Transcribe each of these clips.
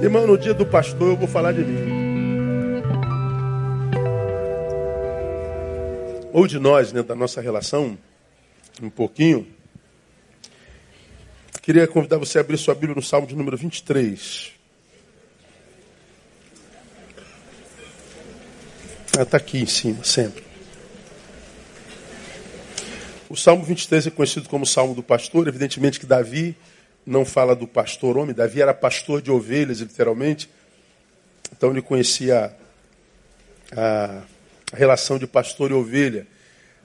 Irmão, no dia do pastor eu vou falar de mim. Ou de nós, né, da nossa relação, um pouquinho. Queria convidar você a abrir sua Bíblia no Salmo de número 23. Ela está aqui em cima, sempre. O Salmo 23 é conhecido como Salmo do Pastor. Evidentemente que Davi não fala do pastor homem. Davi era pastor de ovelhas, literalmente. Então ele conhecia a, a relação de pastor e ovelha.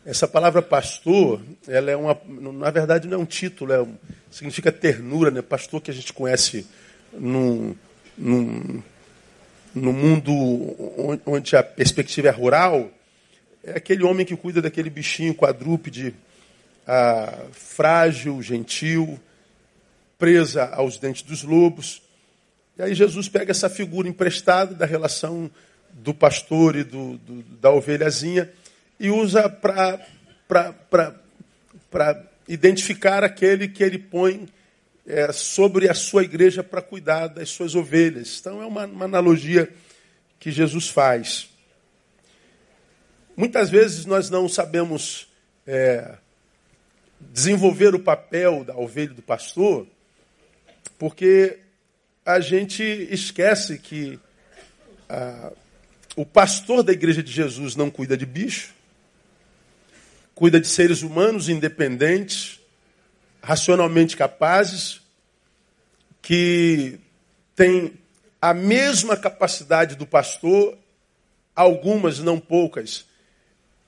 Essa palavra pastor, ela é uma, na verdade não é um título, é um, significa ternura, né? Pastor que a gente conhece num, no mundo onde a perspectiva é rural, é aquele homem que cuida daquele bichinho quadrúpede, ah, frágil, gentil, presa aos dentes dos lobos. E aí Jesus pega essa figura emprestada da relação do pastor e do, do da ovelhazinha e usa para identificar aquele que ele põe é, sobre a sua igreja para cuidar das suas ovelhas. Então é uma, uma analogia que Jesus faz. Muitas vezes nós não sabemos é, desenvolver o papel da ovelha do pastor, porque a gente esquece que ah, o pastor da igreja de Jesus não cuida de bicho, cuida de seres humanos independentes, racionalmente capazes, que têm a mesma capacidade do pastor, algumas, não poucas,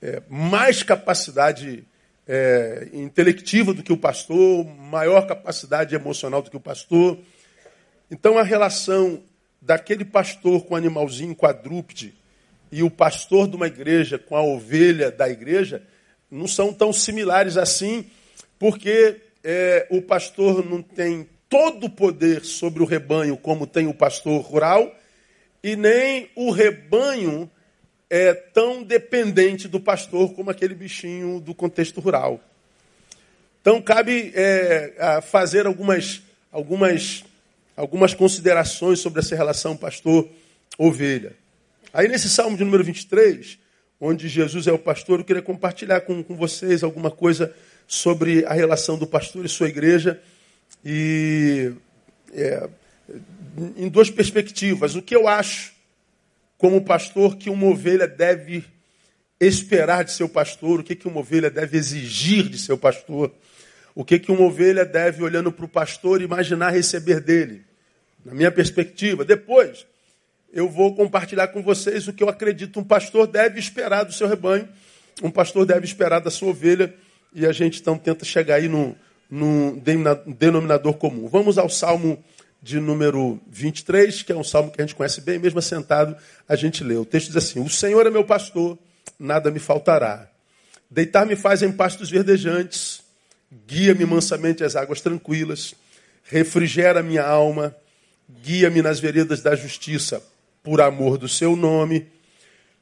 é, mais capacidade é, intelectiva do que o pastor, maior capacidade emocional do que o pastor. Então a relação daquele pastor com o animalzinho quadrúpede e o pastor de uma igreja com a ovelha da igreja não são tão similares assim, porque é, o pastor não tem todo o poder sobre o rebanho como tem o pastor rural, e nem o rebanho é tão dependente do pastor como aquele bichinho do contexto rural. Então cabe é, fazer algumas, algumas, algumas considerações sobre essa relação pastor-ovelha. Aí nesse salmo de número 23, onde Jesus é o pastor, eu queria compartilhar com, com vocês alguma coisa sobre a relação do pastor e sua igreja. E é, em duas perspectivas. O que eu acho, como pastor, que uma ovelha deve esperar de seu pastor, o que, que uma ovelha deve exigir de seu pastor, o que, que uma ovelha deve, olhando para o pastor, imaginar receber dele. Na minha perspectiva. Depois, eu vou compartilhar com vocês o que eu acredito um pastor deve esperar do seu rebanho, um pastor deve esperar da sua ovelha, e a gente então tenta chegar aí num, denominador comum. Vamos ao Salmo de número 23, que é um salmo que a gente conhece bem, mesmo assentado, a gente lê. O texto diz assim: O Senhor é meu pastor, nada me faltará. Deitar-me faz em pastos verdejantes, guia-me mansamente às águas tranquilas, refrigera minha alma, guia-me nas veredas da justiça por amor do seu nome.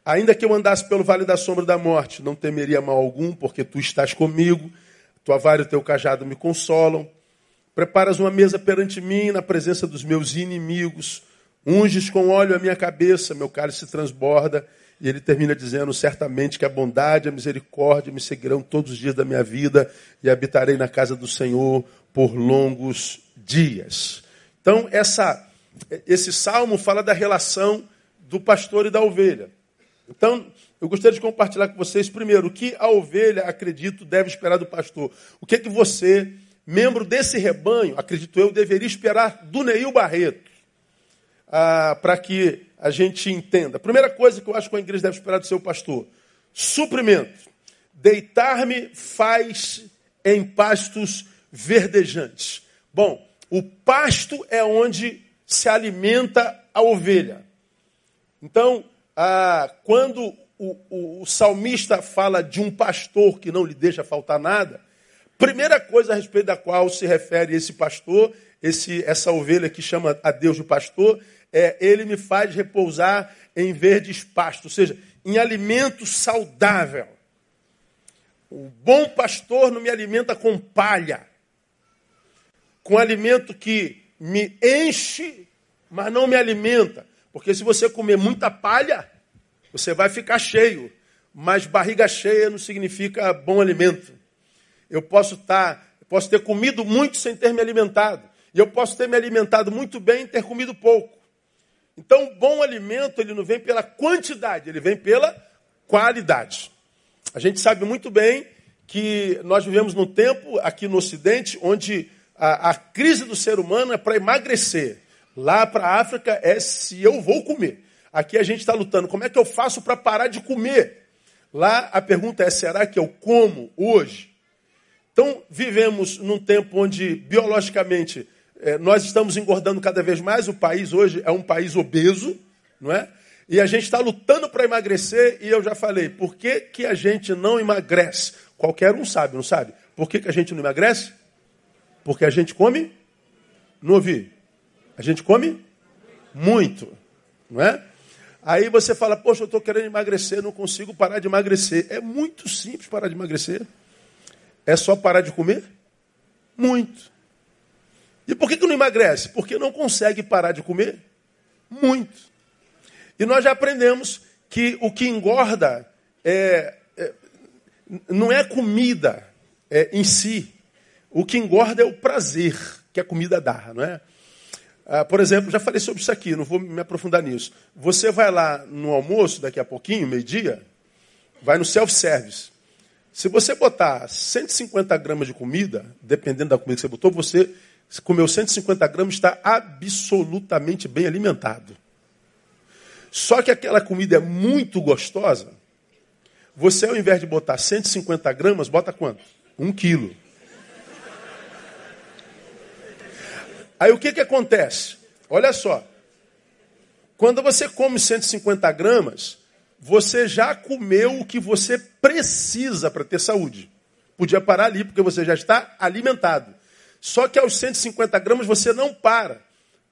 Ainda que eu andasse pelo vale da sombra da morte, não temeria mal algum, porque tu estás comigo, tua vara e teu cajado me consolam. Preparas uma mesa perante mim, na presença dos meus inimigos. Unges com óleo a minha cabeça, meu cálice transborda. E ele termina dizendo: certamente que a bondade e a misericórdia me seguirão todos os dias da minha vida e habitarei na casa do Senhor por longos dias. Então, essa esse salmo fala da relação do pastor e da ovelha. Então, eu gostaria de compartilhar com vocês, primeiro, o que a ovelha, acredito, deve esperar do pastor. O que é que você, membro desse rebanho, acredito eu, deveria esperar do Neil Barreto, ah, para que a gente entenda. Primeira coisa que eu acho que a igreja deve esperar do seu pastor: suprimento. Deitar-me faz em pastos verdejantes. Bom, o pasto é onde se alimenta a ovelha. Então, ah, quando o, o, o, salmista fala de um pastor que não lhe deixa faltar nada, primeira coisa a respeito da qual se refere esse pastor, esse, essa ovelha que chama a Deus de pastor, é ele me faz repousar em verdes pastos, ou seja, em alimento saudável. O bom pastor não me alimenta com palha, com alimento que me enche, mas não me alimenta. Porque se você comer muita palha, você vai ficar cheio. Mas barriga cheia não significa bom alimento. Eu posso estar, tá, posso ter comido muito sem ter me alimentado. E eu posso ter me alimentado muito bem e ter comido pouco. Então, o bom alimento, ele não vem pela quantidade, ele vem pela qualidade. A gente sabe muito bem que nós vivemos num tempo aqui no Ocidente onde a, a crise do ser humano é para emagrecer. Lá para a África é se eu vou comer. Aqui a gente está lutando. Como é que eu faço para parar de comer? Lá a pergunta é: será que eu como hoje? Então vivemos num tempo onde biologicamente é, nós estamos engordando cada vez mais. O país hoje é um país obeso, não é? E a gente está lutando para emagrecer. E eu já falei: por que, que a gente não emagrece? Qualquer um sabe, não sabe? Por que, que a gente não emagrece? Porque a gente come? Não ouvi. A gente come? Muito. Não é? Aí você fala, poxa, eu estou querendo emagrecer, não consigo parar de emagrecer. É muito simples parar de emagrecer. É só parar de comer? Muito. E por que, que não emagrece? Porque não consegue parar de comer? Muito. E nós já aprendemos que o que engorda é, é não é comida é, em si, o que engorda é o prazer que a comida dá, não é? Ah, por exemplo, já falei sobre isso aqui, não vou me aprofundar nisso. Você vai lá no almoço, daqui a pouquinho, meio-dia, vai no self-service. Se você botar 150 gramas de comida, dependendo da comida que você botou, você comeu 150 gramas está absolutamente bem alimentado. Só que aquela comida é muito gostosa, você ao invés de botar 150 gramas, bota quanto? Um quilo. Aí o que, que acontece? Olha só. Quando você come 150 gramas, você já comeu o que você precisa para ter saúde. Podia parar ali, porque você já está alimentado. Só que aos 150 gramas você não para.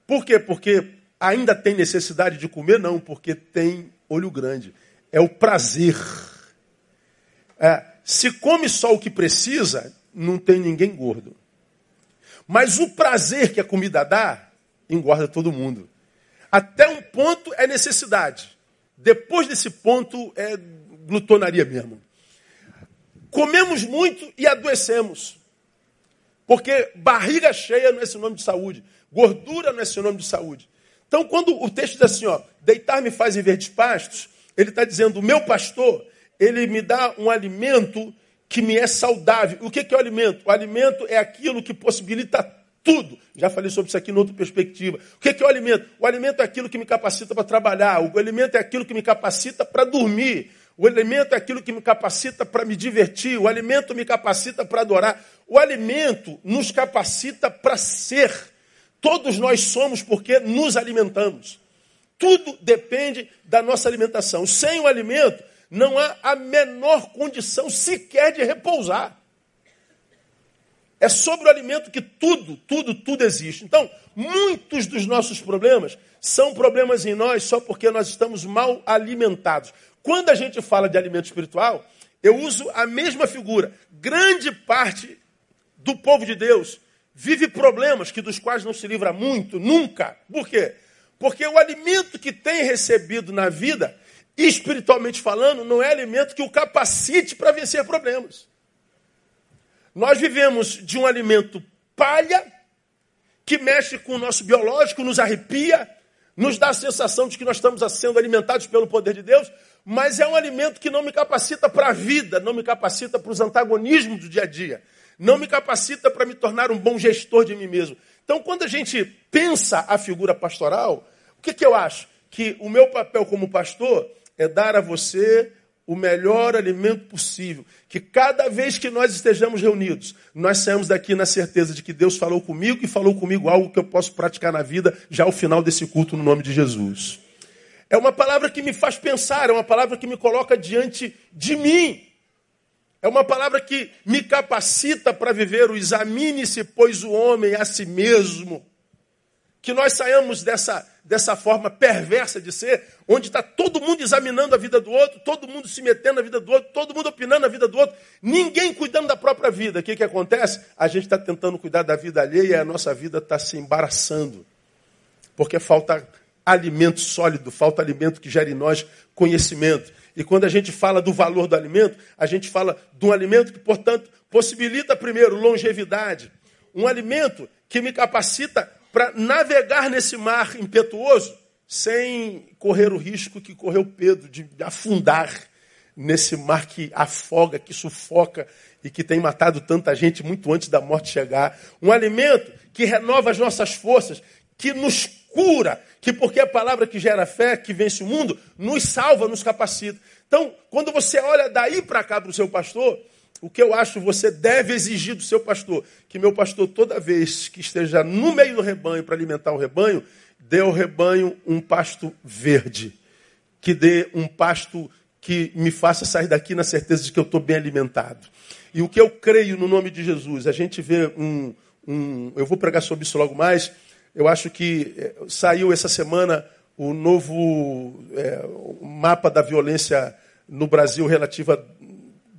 Por quê? Porque ainda tem necessidade de comer? Não, porque tem olho grande. É o prazer. É, se come só o que precisa, não tem ninguém gordo. Mas o prazer que a comida dá, engorda todo mundo. Até um ponto é necessidade. Depois desse ponto é glutonaria mesmo. Comemos muito e adoecemos. Porque barriga cheia não é sinônimo de saúde. Gordura não é sinônimo de saúde. Então, quando o texto diz assim, ó, deitar me faz em verdes pastos, ele está dizendo, o meu pastor, ele me dá um alimento que me é saudável. O que é o alimento? O alimento é aquilo que possibilita tudo. Já falei sobre isso aqui em outra perspectiva. O que é o alimento? O alimento é aquilo que me capacita para trabalhar. O alimento é aquilo que me capacita para dormir. O alimento é aquilo que me capacita para me divertir. O alimento me capacita para adorar. O alimento nos capacita para ser. Todos nós somos porque nos alimentamos. Tudo depende da nossa alimentação. Sem o alimento, não há a menor condição sequer de repousar. É sobre o alimento que tudo, tudo, tudo existe. Então, muitos dos nossos problemas são problemas em nós só porque nós estamos mal alimentados. Quando a gente fala de alimento espiritual, eu uso a mesma figura. Grande parte do povo de Deus vive problemas que dos quais não se livra muito, nunca. Por quê? Porque o alimento que tem recebido na vida espiritualmente falando, não é alimento que o capacite para vencer problemas. Nós vivemos de um alimento palha, que mexe com o nosso biológico, nos arrepia, nos dá a sensação de que nós estamos sendo alimentados pelo poder de Deus, mas é um alimento que não me capacita para a vida, não me capacita para os antagonismos do dia a dia, não me capacita para me tornar um bom gestor de mim mesmo. Então, quando a gente pensa a figura pastoral, o que, que eu acho? Que o meu papel como pastor é dar a você o melhor alimento possível. Que cada vez que nós estejamos reunidos, nós saímos daqui na certeza de que Deus falou comigo e falou comigo algo que eu posso praticar na vida já ao final desse culto no nome de Jesus. É uma palavra que me faz pensar, é uma palavra que me coloca diante de mim. É uma palavra que me capacita para viver o examine-se, pois o homem a si mesmo. Que nós saiamos dessa dessa forma perversa de ser, onde está todo mundo examinando a vida do outro, todo mundo se metendo na vida do outro, todo mundo opinando na vida do outro, ninguém cuidando da própria vida. O que, que acontece? A gente está tentando cuidar da vida alheia e a nossa vida está se embaraçando. Porque falta alimento sólido, falta alimento que gere em nós conhecimento. E quando a gente fala do valor do alimento, a gente fala de um alimento que, portanto, possibilita, primeiro, longevidade. Um alimento que me capacita para navegar nesse mar impetuoso sem correr o risco que correu Pedro de afundar nesse mar que afoga, que sufoca e que tem matado tanta gente muito antes da morte chegar. Um alimento que renova as nossas forças, que nos cura, que porque é a palavra que gera fé, que vence o mundo, nos salva, nos capacita. Então, quando você olha daí para cá para o seu pastor, o que eu acho você deve exigir do seu pastor? Que meu pastor, toda vez que esteja no meio do rebanho para alimentar o rebanho, dê ao rebanho um pasto verde. Que dê um pasto que me faça sair daqui na certeza de que eu estou bem alimentado. E o que eu creio no nome de Jesus, a gente vê um. um eu vou pregar sobre isso logo mais. Eu acho que eh, saiu essa semana o novo é, mapa da violência no Brasil relativa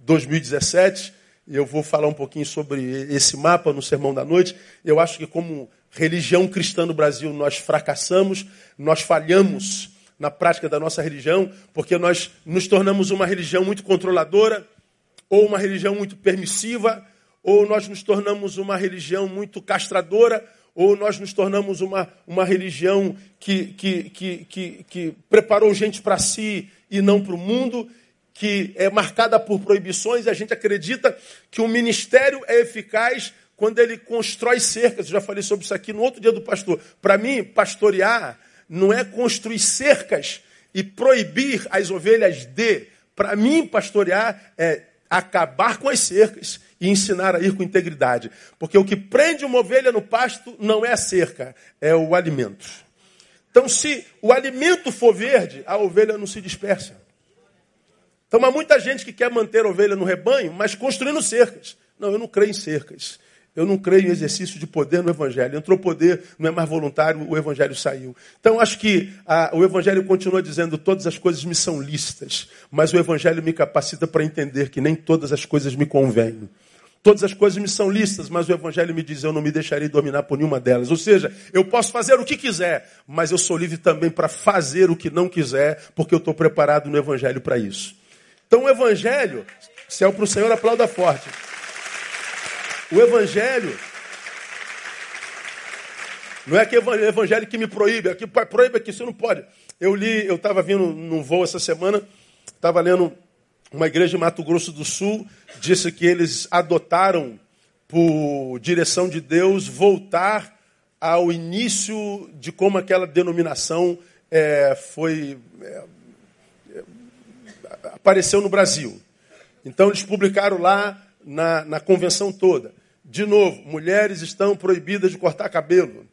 2017. E eu vou falar um pouquinho sobre esse mapa no Sermão da Noite. Eu acho que, como religião cristã no Brasil, nós fracassamos, nós falhamos na prática da nossa religião, porque nós nos tornamos uma religião muito controladora, ou uma religião muito permissiva, ou nós nos tornamos uma religião muito castradora, ou nós nos tornamos uma, uma religião que, que, que, que, que preparou gente para si e não para o mundo que é marcada por proibições, e a gente acredita que o ministério é eficaz quando ele constrói cercas. Eu já falei sobre isso aqui no outro dia do pastor. Para mim, pastorear não é construir cercas e proibir as ovelhas de. Para mim, pastorear é acabar com as cercas e ensinar a ir com integridade. Porque o que prende uma ovelha no pasto não é a cerca, é o alimento. Então, se o alimento for verde, a ovelha não se dispersa. Então há muita gente que quer manter a ovelha no rebanho, mas construindo cercas. Não, eu não creio em cercas. Eu não creio em exercício de poder no Evangelho. Entrou poder, não é mais voluntário, o Evangelho saiu. Então, acho que a, o Evangelho continua dizendo: todas as coisas me são lícitas, mas o Evangelho me capacita para entender que nem todas as coisas me convêm. Todas as coisas me são lícitas, mas o Evangelho me diz: eu não me deixarei dominar por nenhuma delas. Ou seja, eu posso fazer o que quiser, mas eu sou livre também para fazer o que não quiser, porque eu estou preparado no Evangelho para isso. Então o Evangelho, céu para o Senhor, aplauda forte. O Evangelho não é que o Evangelho que me proíbe, é que proíbe aqui, você não pode. Eu li, eu estava vindo num voo essa semana, estava lendo uma igreja em Mato Grosso do Sul, disse que eles adotaram, por direção de Deus, voltar ao início de como aquela denominação é, foi é, apareceu no Brasil. Então eles publicaram lá na, na convenção toda. De novo, mulheres estão proibidas de cortar cabelo.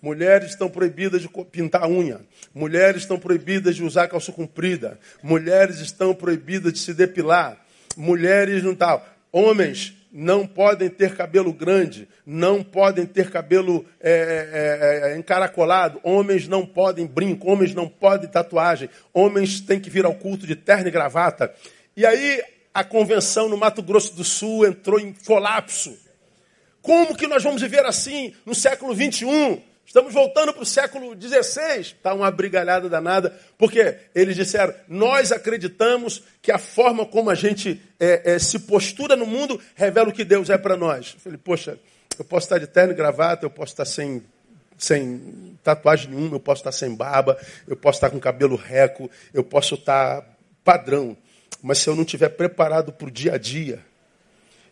Mulheres estão proibidas de pintar unha. Mulheres estão proibidas de usar calça comprida. Mulheres estão proibidas de se depilar. Mulheres não tal. Homens não podem ter cabelo grande, não podem ter cabelo é, é, é, é, encaracolado, homens não podem brinco, homens não podem tatuagem, homens têm que vir ao culto de terno e gravata. E aí a convenção no Mato Grosso do Sul entrou em colapso. Como que nós vamos viver assim no século 21? Estamos voltando para o século XVI. Está uma brigalhada danada, porque eles disseram: nós acreditamos que a forma como a gente é, é, se postura no mundo revela o que Deus é para nós. Eu falei: poxa, eu posso estar de terno e gravata, eu posso estar sem, sem tatuagem nenhuma, eu posso estar sem barba, eu posso estar com cabelo reco, eu posso estar padrão. Mas se eu não estiver preparado para o dia a dia,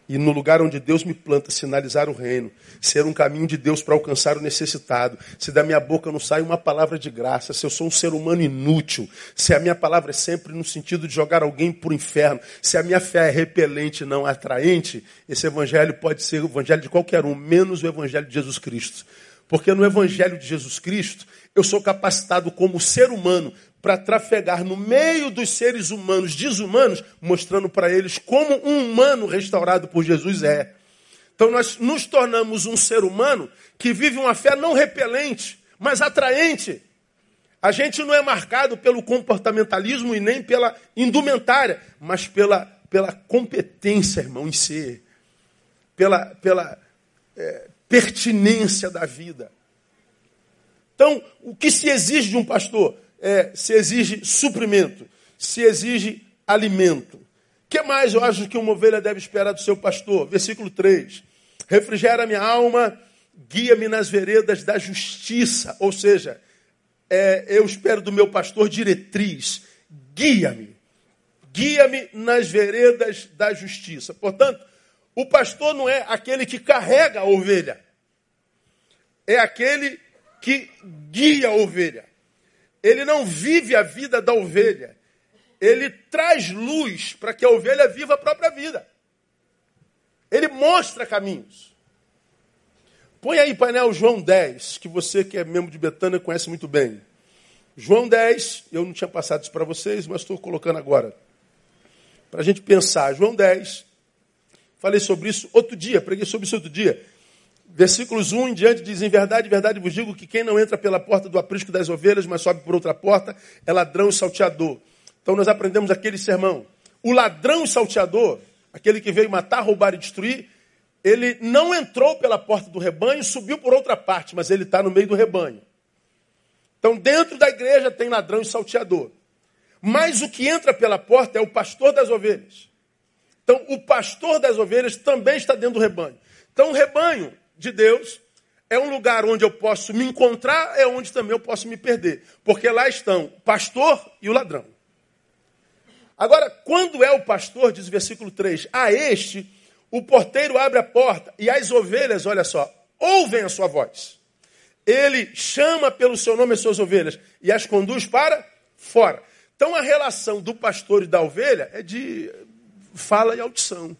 e no lugar onde Deus me planta, sinalizar o reino, ser um caminho de Deus para alcançar o necessitado. Se da minha boca não sai uma palavra de graça, se eu sou um ser humano inútil, se a minha palavra é sempre no sentido de jogar alguém para o inferno, se a minha fé é repelente, não atraente, esse evangelho pode ser o evangelho de qualquer um, menos o evangelho de Jesus Cristo. Porque no evangelho de Jesus Cristo, eu sou capacitado como ser humano para trafegar no meio dos seres humanos desumanos, mostrando para eles como um humano restaurado por Jesus é. Então nós nos tornamos um ser humano que vive uma fé não repelente, mas atraente. A gente não é marcado pelo comportamentalismo e nem pela indumentária, mas pela, pela competência, irmão, em ser, pela, pela é, pertinência da vida. Então, o que se exige de um pastor? É, se exige suprimento, se exige alimento. O que mais eu acho que uma ovelha deve esperar do seu pastor? Versículo 3. Refrigera minha alma, guia-me nas veredas da justiça. Ou seja, é, eu espero do meu pastor diretriz. Guia-me. Guia-me nas veredas da justiça. Portanto, o pastor não é aquele que carrega a ovelha. É aquele que guia a ovelha. Ele não vive a vida da ovelha. Ele traz luz para que a ovelha viva a própria vida. Ele mostra caminhos. Põe aí painel João 10, que você que é membro de Betânia conhece muito bem. João 10, eu não tinha passado isso para vocês, mas estou colocando agora. Para a gente pensar. João 10, falei sobre isso outro dia, preguei sobre isso outro dia. Versículos 1 em diante diz: Em verdade, verdade vos digo que quem não entra pela porta do aprisco das ovelhas, mas sobe por outra porta, é ladrão e salteador. Então nós aprendemos aquele sermão. O ladrão e salteador, aquele que veio matar, roubar e destruir, ele não entrou pela porta do rebanho, subiu por outra parte, mas ele está no meio do rebanho. Então, dentro da igreja tem ladrão e salteador. Mas o que entra pela porta é o pastor das ovelhas. Então, o pastor das ovelhas também está dentro do rebanho. Então, o rebanho de Deus é um lugar onde eu posso me encontrar, é onde também eu posso me perder. Porque lá estão o pastor e o ladrão. Agora, quando é o pastor, diz o versículo 3, a este o porteiro abre a porta e as ovelhas, olha só, ouvem a sua voz. Ele chama pelo seu nome as suas ovelhas e as conduz para fora. Então a relação do pastor e da ovelha é de fala e audição.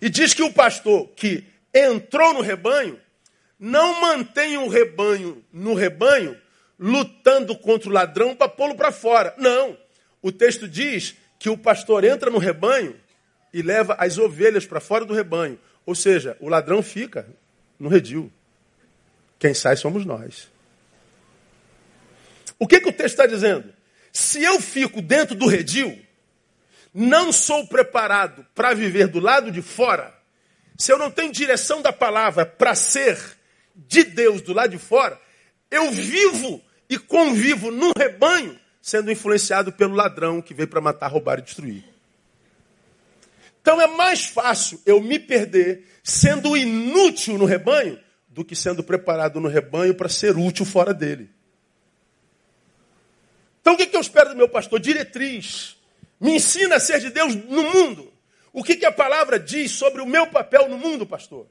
E diz que o pastor que entrou no rebanho não mantém o rebanho no rebanho lutando contra o ladrão para pô-lo para fora. Não. O texto diz que o pastor entra no rebanho e leva as ovelhas para fora do rebanho. Ou seja, o ladrão fica no redil. Quem sai somos nós. O que, que o texto está dizendo? Se eu fico dentro do redil, não sou preparado para viver do lado de fora, se eu não tenho direção da palavra para ser de Deus do lado de fora, eu vivo e convivo num rebanho sendo influenciado pelo ladrão que veio para matar, roubar e destruir. Então é mais fácil eu me perder sendo inútil no rebanho do que sendo preparado no rebanho para ser útil fora dele. Então o que eu espero do meu pastor? Diretriz. Me ensina a ser de Deus no mundo. O que, que a palavra diz sobre o meu papel no mundo, pastor?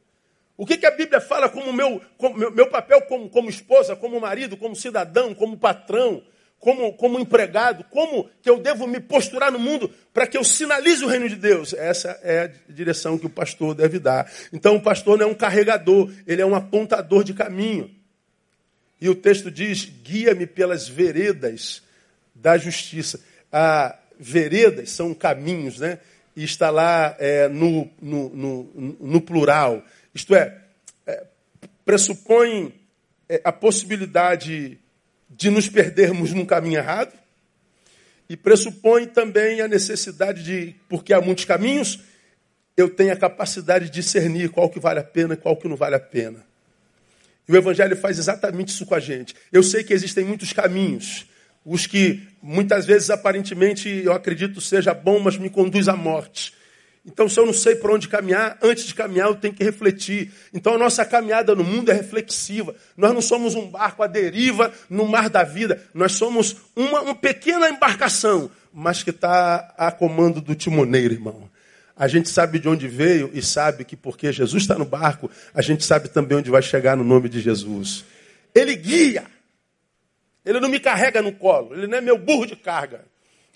O que, que a Bíblia fala como meu, como, meu, meu papel como, como esposa, como marido, como cidadão, como patrão, como, como empregado? Como que eu devo me posturar no mundo para que eu sinalize o reino de Deus? Essa é a direção que o pastor deve dar. Então o pastor não é um carregador, ele é um apontador de caminho. E o texto diz: guia-me pelas veredas da justiça. Ah, veredas são caminhos, né? E está lá é, no, no, no, no, plural. Isto é, é pressupõe é, a possibilidade de nos perdermos num caminho errado e pressupõe também a necessidade de, porque há muitos caminhos, eu tenho a capacidade de discernir qual que vale a pena e qual que não vale a pena. E o Evangelho faz exatamente isso com a gente. Eu sei que existem muitos caminhos, os que muitas vezes aparentemente eu acredito seja bom, mas me conduz à morte. Então, se eu não sei para onde caminhar, antes de caminhar eu tenho que refletir. Então, a nossa caminhada no mundo é reflexiva. Nós não somos um barco à deriva no mar da vida. Nós somos uma, uma pequena embarcação, mas que está a comando do timoneiro, irmão. A gente sabe de onde veio e sabe que porque Jesus está no barco, a gente sabe também onde vai chegar no nome de Jesus. Ele guia. Ele não me carrega no colo. Ele não é meu burro de carga.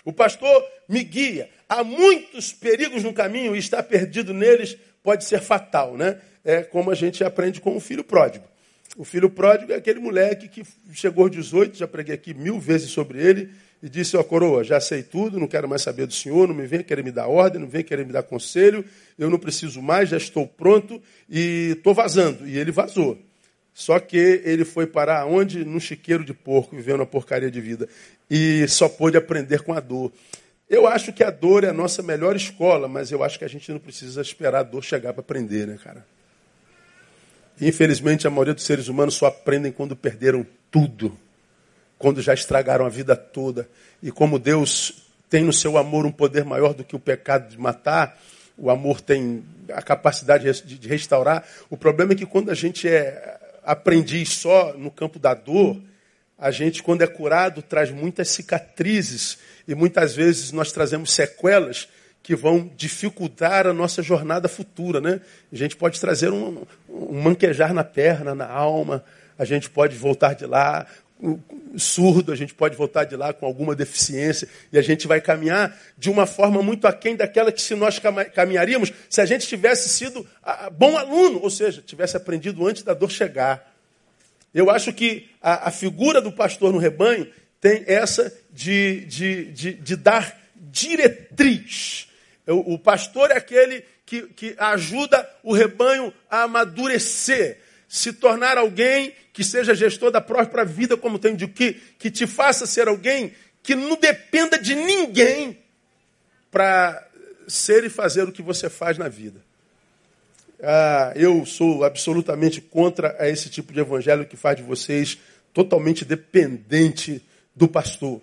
O pastor me guia. Há muitos perigos no caminho e estar perdido neles pode ser fatal, né? É como a gente aprende com o filho pródigo. O filho pródigo é aquele moleque que chegou aos 18, já preguei aqui mil vezes sobre ele, e disse, ó oh, coroa, já sei tudo, não quero mais saber do senhor, não me venha querer me dar ordem, não venha querer me dar conselho, eu não preciso mais, já estou pronto e estou vazando. E ele vazou. Só que ele foi parar onde? Num chiqueiro de porco, vivendo uma porcaria de vida. E só pôde aprender com a dor. Eu acho que a dor é a nossa melhor escola, mas eu acho que a gente não precisa esperar a dor chegar para aprender, né, cara? Infelizmente, a maioria dos seres humanos só aprendem quando perderam tudo, quando já estragaram a vida toda. E como Deus tem no seu amor um poder maior do que o pecado de matar, o amor tem a capacidade de restaurar. O problema é que quando a gente é aprendiz só no campo da dor, a gente, quando é curado, traz muitas cicatrizes e muitas vezes nós trazemos sequelas que vão dificultar a nossa jornada futura, né? A gente pode trazer um, um manquejar na perna, na alma, a gente pode voltar de lá surdo, a gente pode voltar de lá com alguma deficiência e a gente vai caminhar de uma forma muito aquém daquela que se nós caminharíamos se a gente tivesse sido bom aluno, ou seja, tivesse aprendido antes da dor chegar. Eu acho que a, a figura do pastor no rebanho tem essa de, de, de, de dar diretriz o, pastor é aquele que, que ajuda o rebanho a amadurecer, se tornar alguém que seja gestor da própria vida, como tem de que, que te faça ser alguém que não dependa de ninguém para ser e fazer o que você faz na vida. Ah, eu sou absolutamente contra esse tipo de evangelho que faz de vocês totalmente dependente do pastor.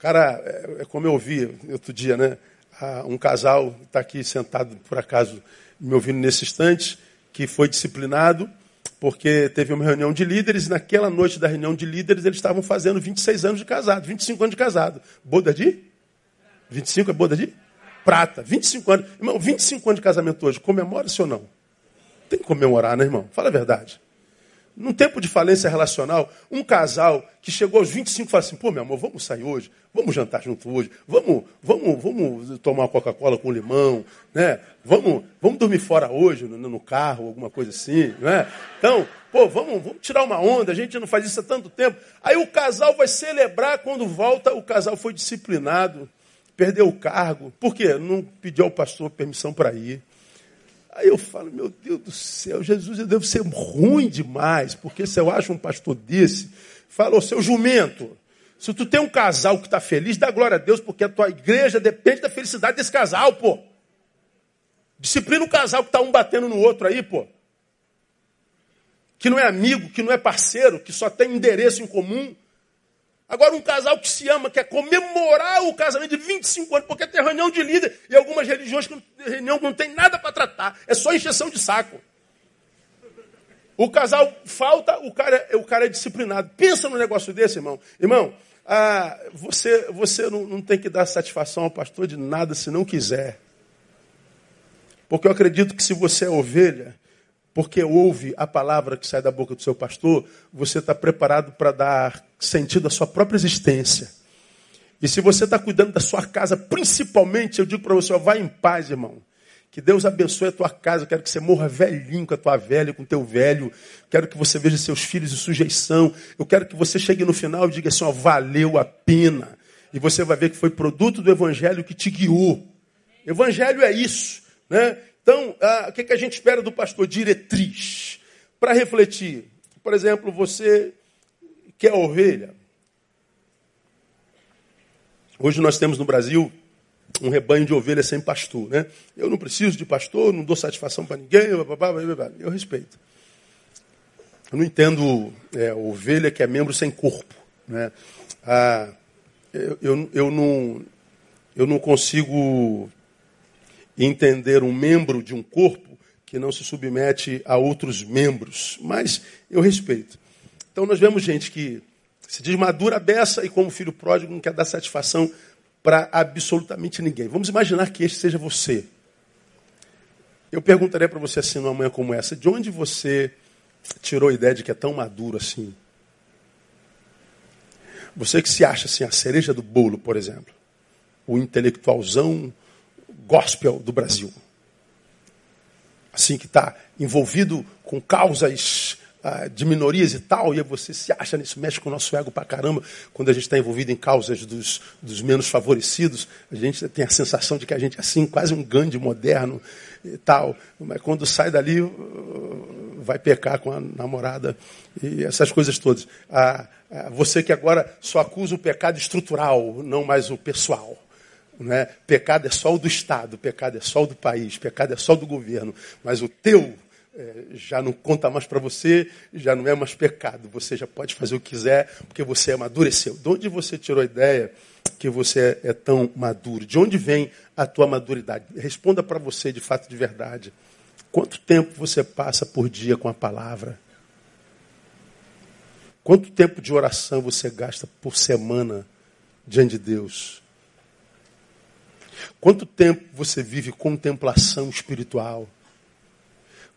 Cara, é, é como eu ouvi outro dia, né? Ah, um casal está aqui sentado, por acaso, me ouvindo nesse instante, que foi disciplinado porque teve uma reunião de líderes e naquela noite da reunião de líderes eles estavam fazendo 26 anos de casado, 25 anos de casado. Boda de? 25 é boda de? Prata, 25 anos. Irmão, 25 anos de casamento hoje, comemora-se ou não? Tem que comemorar, né, irmão? Fala a verdade. Num tempo de falência relacional, um casal que chegou aos 25 fala assim: pô, meu amor, vamos sair hoje, vamos jantar junto hoje, vamos, vamos, vamos tomar Coca-Cola com limão, né? Vamos, vamos dormir fora hoje, no, no carro, alguma coisa assim, né? Então, pô, vamos, vamos tirar uma onda, a gente não faz isso há tanto tempo. Aí o casal vai celebrar quando volta, o casal foi disciplinado, perdeu o cargo. Por quê? Não pediu ao pastor permissão para ir. Aí eu falo, meu Deus do céu, Jesus, eu devo ser ruim demais, porque se eu acho um pastor desse, falou, seu jumento, se tu tem um casal que está feliz, dá glória a Deus, porque a tua igreja depende da felicidade desse casal, pô. Disciplina o casal que está um batendo no outro aí, pô. Que não é amigo, que não é parceiro, que só tem endereço em comum. Agora, um casal que se ama, quer comemorar o casamento de 25 anos, porque tem reunião de líder e algumas religiões que reunião não tem nada para tratar, é só encheção de saco. O casal falta, o cara, o cara é disciplinado. Pensa num negócio desse, irmão. Irmão, ah, você, você não, não tem que dar satisfação ao pastor de nada se não quiser. Porque eu acredito que se você é ovelha, porque ouve a palavra que sai da boca do seu pastor, você está preparado para dar sentido à sua própria existência. E se você está cuidando da sua casa, principalmente, eu digo para você, ó, vai em paz, irmão. Que Deus abençoe a tua casa. Quero que você morra velhinho com a tua velha, com o teu velho. Quero que você veja seus filhos em sujeição. Eu quero que você chegue no final e diga assim, ó, valeu a pena. E você vai ver que foi produto do evangelho que te guiou. Evangelho é isso, né? Então, ah, o que, que a gente espera do pastor? Diretriz. Para refletir. Por exemplo, você que é ovelha. Hoje nós temos no Brasil um rebanho de ovelhas sem pastor. Né? Eu não preciso de pastor, não dou satisfação para ninguém, eu respeito. Eu não entendo é, ovelha que é membro sem corpo. Né? Ah, eu, eu, eu, não, eu não consigo entender um membro de um corpo que não se submete a outros membros, mas eu respeito. Então nós vemos gente que se diz madura beça e como filho pródigo não quer dar satisfação para absolutamente ninguém. Vamos imaginar que este seja você. Eu perguntaria para você assim numa manhã como essa, de onde você tirou a ideia de que é tão maduro assim? Você que se acha assim a cereja do bolo, por exemplo, o intelectualzão gospel do Brasil. Assim que está envolvido com causas ah, de minorias e tal, e você se acha nisso, mexe com o nosso ego pra caramba. Quando a gente está envolvido em causas dos, dos menos favorecidos, a gente tem a sensação de que a gente é assim, quase um Gandhi moderno e tal. Mas quando sai dali, uh, vai pecar com a namorada e essas coisas todas. Ah, ah, você que agora só acusa o pecado estrutural, não mais o pessoal. Né? Pecado é só o do Estado, pecado é só o do país, pecado é só o do governo. Mas o teu, é, já não conta mais para você, já não é mais pecado. Você já pode fazer o que quiser, porque você amadureceu. De onde você tirou a ideia que você é, tão maduro? De onde vem a tua maduridade? Responda para você de fato de verdade. Quanto tempo você passa por dia com a palavra? Quanto tempo de oração você gasta por semana diante de Deus? Quanto tempo você vive contemplação espiritual?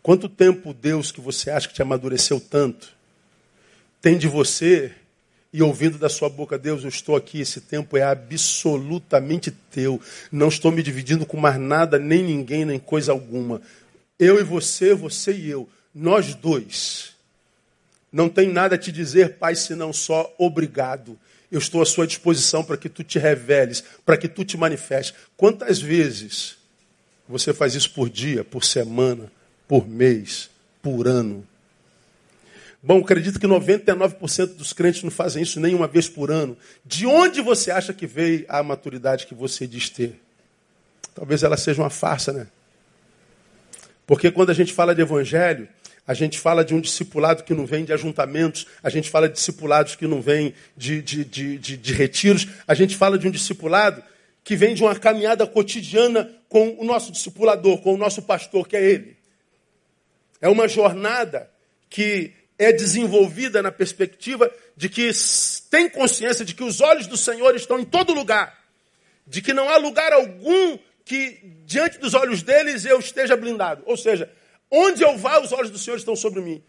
Quanto tempo Deus, que você acha que te amadureceu tanto, tem de você e ouvindo da sua boca, Deus, eu estou aqui, esse tempo é absolutamente teu. Não estou me dividindo com mais nada, nem ninguém, nem coisa alguma. Eu e você, você e eu, nós dois. Não tem nada a te dizer, Pai, senão só obrigado. Eu estou à sua disposição para que tu te reveles, para que tu te manifestes. Quantas vezes você faz isso por dia, por semana, por mês, por ano. Bom, acredito que 99% dos crentes não fazem isso nem uma vez por ano. De onde você acha que veio a maturidade que você diz ter? Talvez ela seja uma farsa, né? Porque quando a gente fala de evangelho, a gente fala de um discipulado que não vem de ajuntamentos, a gente fala de discipulados que não vem de, de, de, de, de retiros, a gente fala de um discipulado que vem de uma caminhada cotidiana com o nosso discipulador, com o nosso pastor, que é ele. É uma jornada que é desenvolvida na perspectiva de que tem consciência de que os olhos do Senhor estão em todo lugar, de que não há lugar algum que diante dos olhos deles eu esteja blindado. Ou seja, onde eu vá, os olhos do Senhor estão sobre mim.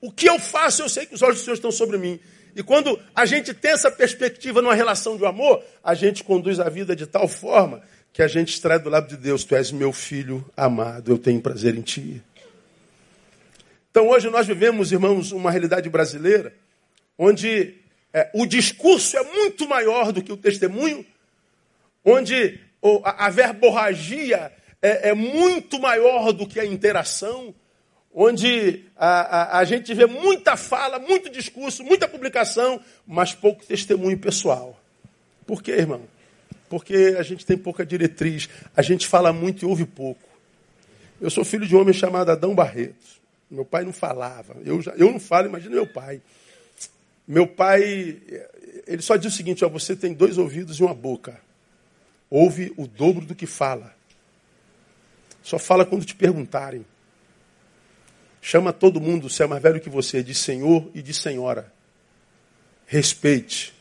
O que eu faço, eu sei que os olhos do Senhor estão sobre mim. E quando a gente tem essa perspectiva numa relação de amor, a gente conduz a vida de tal forma que a gente extrai do lado de Deus: Tu és meu filho amado, eu tenho prazer em ti. Então hoje nós vivemos, irmãos, uma realidade brasileira onde é, o discurso é muito maior do que o testemunho, onde a, a verborragia é, é, muito maior do que a interação, onde a, a, a gente vê muita fala, muito discurso, muita publicação, mas pouco testemunho pessoal. Por quê, irmão? Porque a gente tem pouca diretriz, a gente fala muito e ouve pouco. Eu sou filho de um homem chamado Adão Barreto. Meu pai não falava. Eu, já, eu não falo, imagina meu pai. Meu pai, ele só diz o seguinte: ó, você tem dois ouvidos e uma boca. Ouve o dobro do que fala. Só fala quando te perguntarem. Chama todo mundo, se é mais velho que você, de senhor e de senhora. Respeite.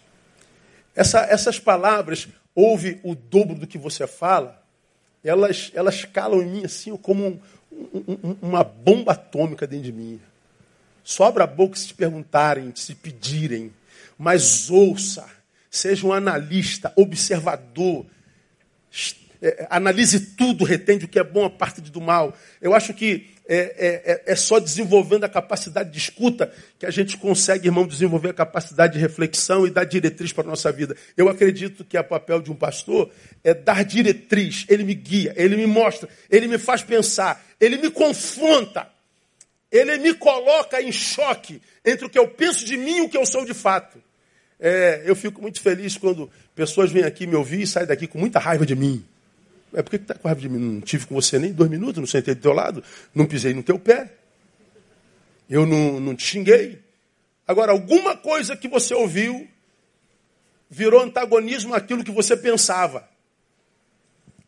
Essa, essas palavras, ouve o dobro do que você fala, elas, elas calam em mim assim como um, uma bomba atômica dentro de mim. Sobra a boca se te perguntarem, se pedirem, mas ouça, seja um analista, observador, é, analise tudo, retende o que é bom, a parte do mal. Eu acho que é, é, é, é, só desenvolvendo a capacidade de escuta que a gente consegue, irmão, desenvolver a capacidade de reflexão e dar diretriz para a nossa vida. Eu acredito que o papel de um pastor é dar diretriz. Ele me guia, ele me mostra, ele me faz pensar, ele me confronta, ele me coloca em choque entre o que eu penso de mim e o que eu sou de fato. É, eu fico muito feliz quando pessoas vêm aqui me ouvir e saem daqui com muita raiva de mim. É porque está com raiva de mim? Não tive com você nem dois minutos, não sentei do teu lado, não pisei no teu pé. Eu não, não te xinguei. Agora, alguma coisa que você ouviu virou antagonismo àquilo que você pensava.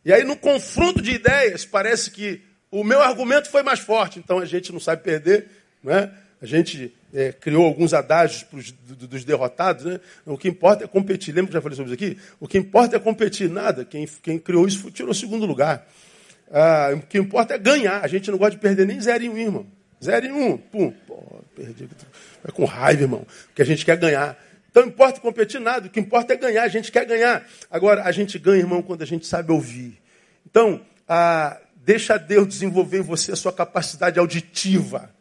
E aí, no confronto de ideias, parece que o meu argumento foi mais forte. Então a gente não sabe perder, não é? A gente é, criou alguns adágios pros, do, dos derrotados, né? O que importa é competir. Lembra que já falei sobre isso aqui? O que importa é competir. Nada. Quem, quem criou isso tirou o segundo lugar. Ah, o que importa é ganhar. A gente não gosta de perder nem zero em um, irmão. Zero em um. Pum. Pô, perdi. Vai com raiva, irmão. Porque a gente quer ganhar. Então não importa competir nada. O que importa é ganhar. A gente quer ganhar. Agora, a gente ganha, irmão, quando a gente sabe ouvir. Então, ah, deixa Deus desenvolver em você a sua capacidade auditiva.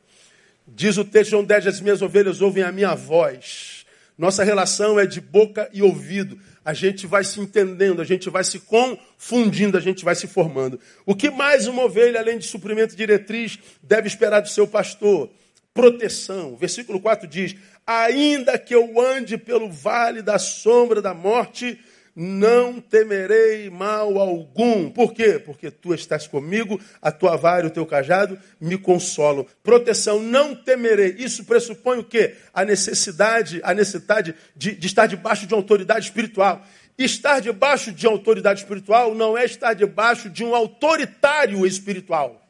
Diz o texto 10, as minhas ovelhas ouvem a minha voz. Nossa relação é de boca e ouvido. A gente vai se entendendo, a gente vai se confundindo, a gente vai se formando. O que mais uma ovelha, além de suprimento diretriz, deve esperar do seu pastor? Proteção. Versículo 4 diz: Ainda que eu ande pelo vale da sombra da morte, não temerei mal algum. Por quê? Porque tu estás comigo, a tua vara e o teu cajado me consolam. Proteção, não temerei. Isso pressupõe o quê? A necessidade, a necessidade de, de estar debaixo de autoridade espiritual. Estar debaixo de autoridade espiritual não é estar debaixo de um autoritário espiritual.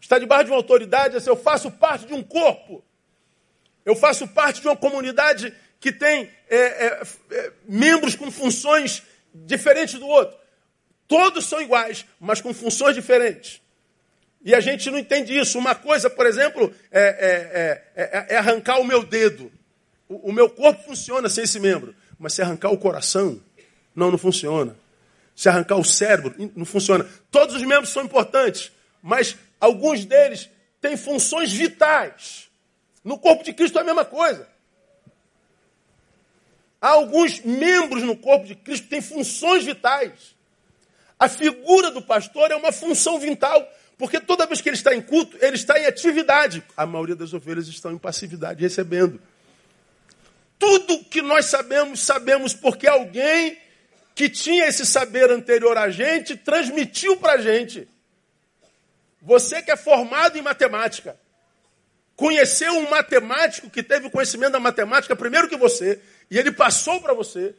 Estar debaixo de uma autoridade é se eu faço parte de um corpo. Eu faço parte de uma comunidade que tem é, é, é, membros com funções diferentes do outro. Todos são iguais, mas com funções diferentes. E a gente não entende isso. Uma coisa, por exemplo, é, é, é, é arrancar o meu dedo. O, o, meu corpo funciona sem esse membro. Mas se arrancar o coração, não, não funciona. Se arrancar o cérebro, não funciona. Todos os membros são importantes, mas alguns deles têm funções vitais. No corpo de Cristo é a mesma coisa. Alguns membros no corpo de Cristo têm funções vitais. A figura do pastor é uma função vital, porque toda vez que ele está em culto, ele está em atividade. A maioria das ovelhas estão em passividade, recebendo. Tudo que nós sabemos, sabemos porque alguém que tinha esse saber anterior a gente transmitiu para a gente. Você que é formado em matemática, conheceu um matemático que teve conhecimento da matemática primeiro que você, e ele passou para você.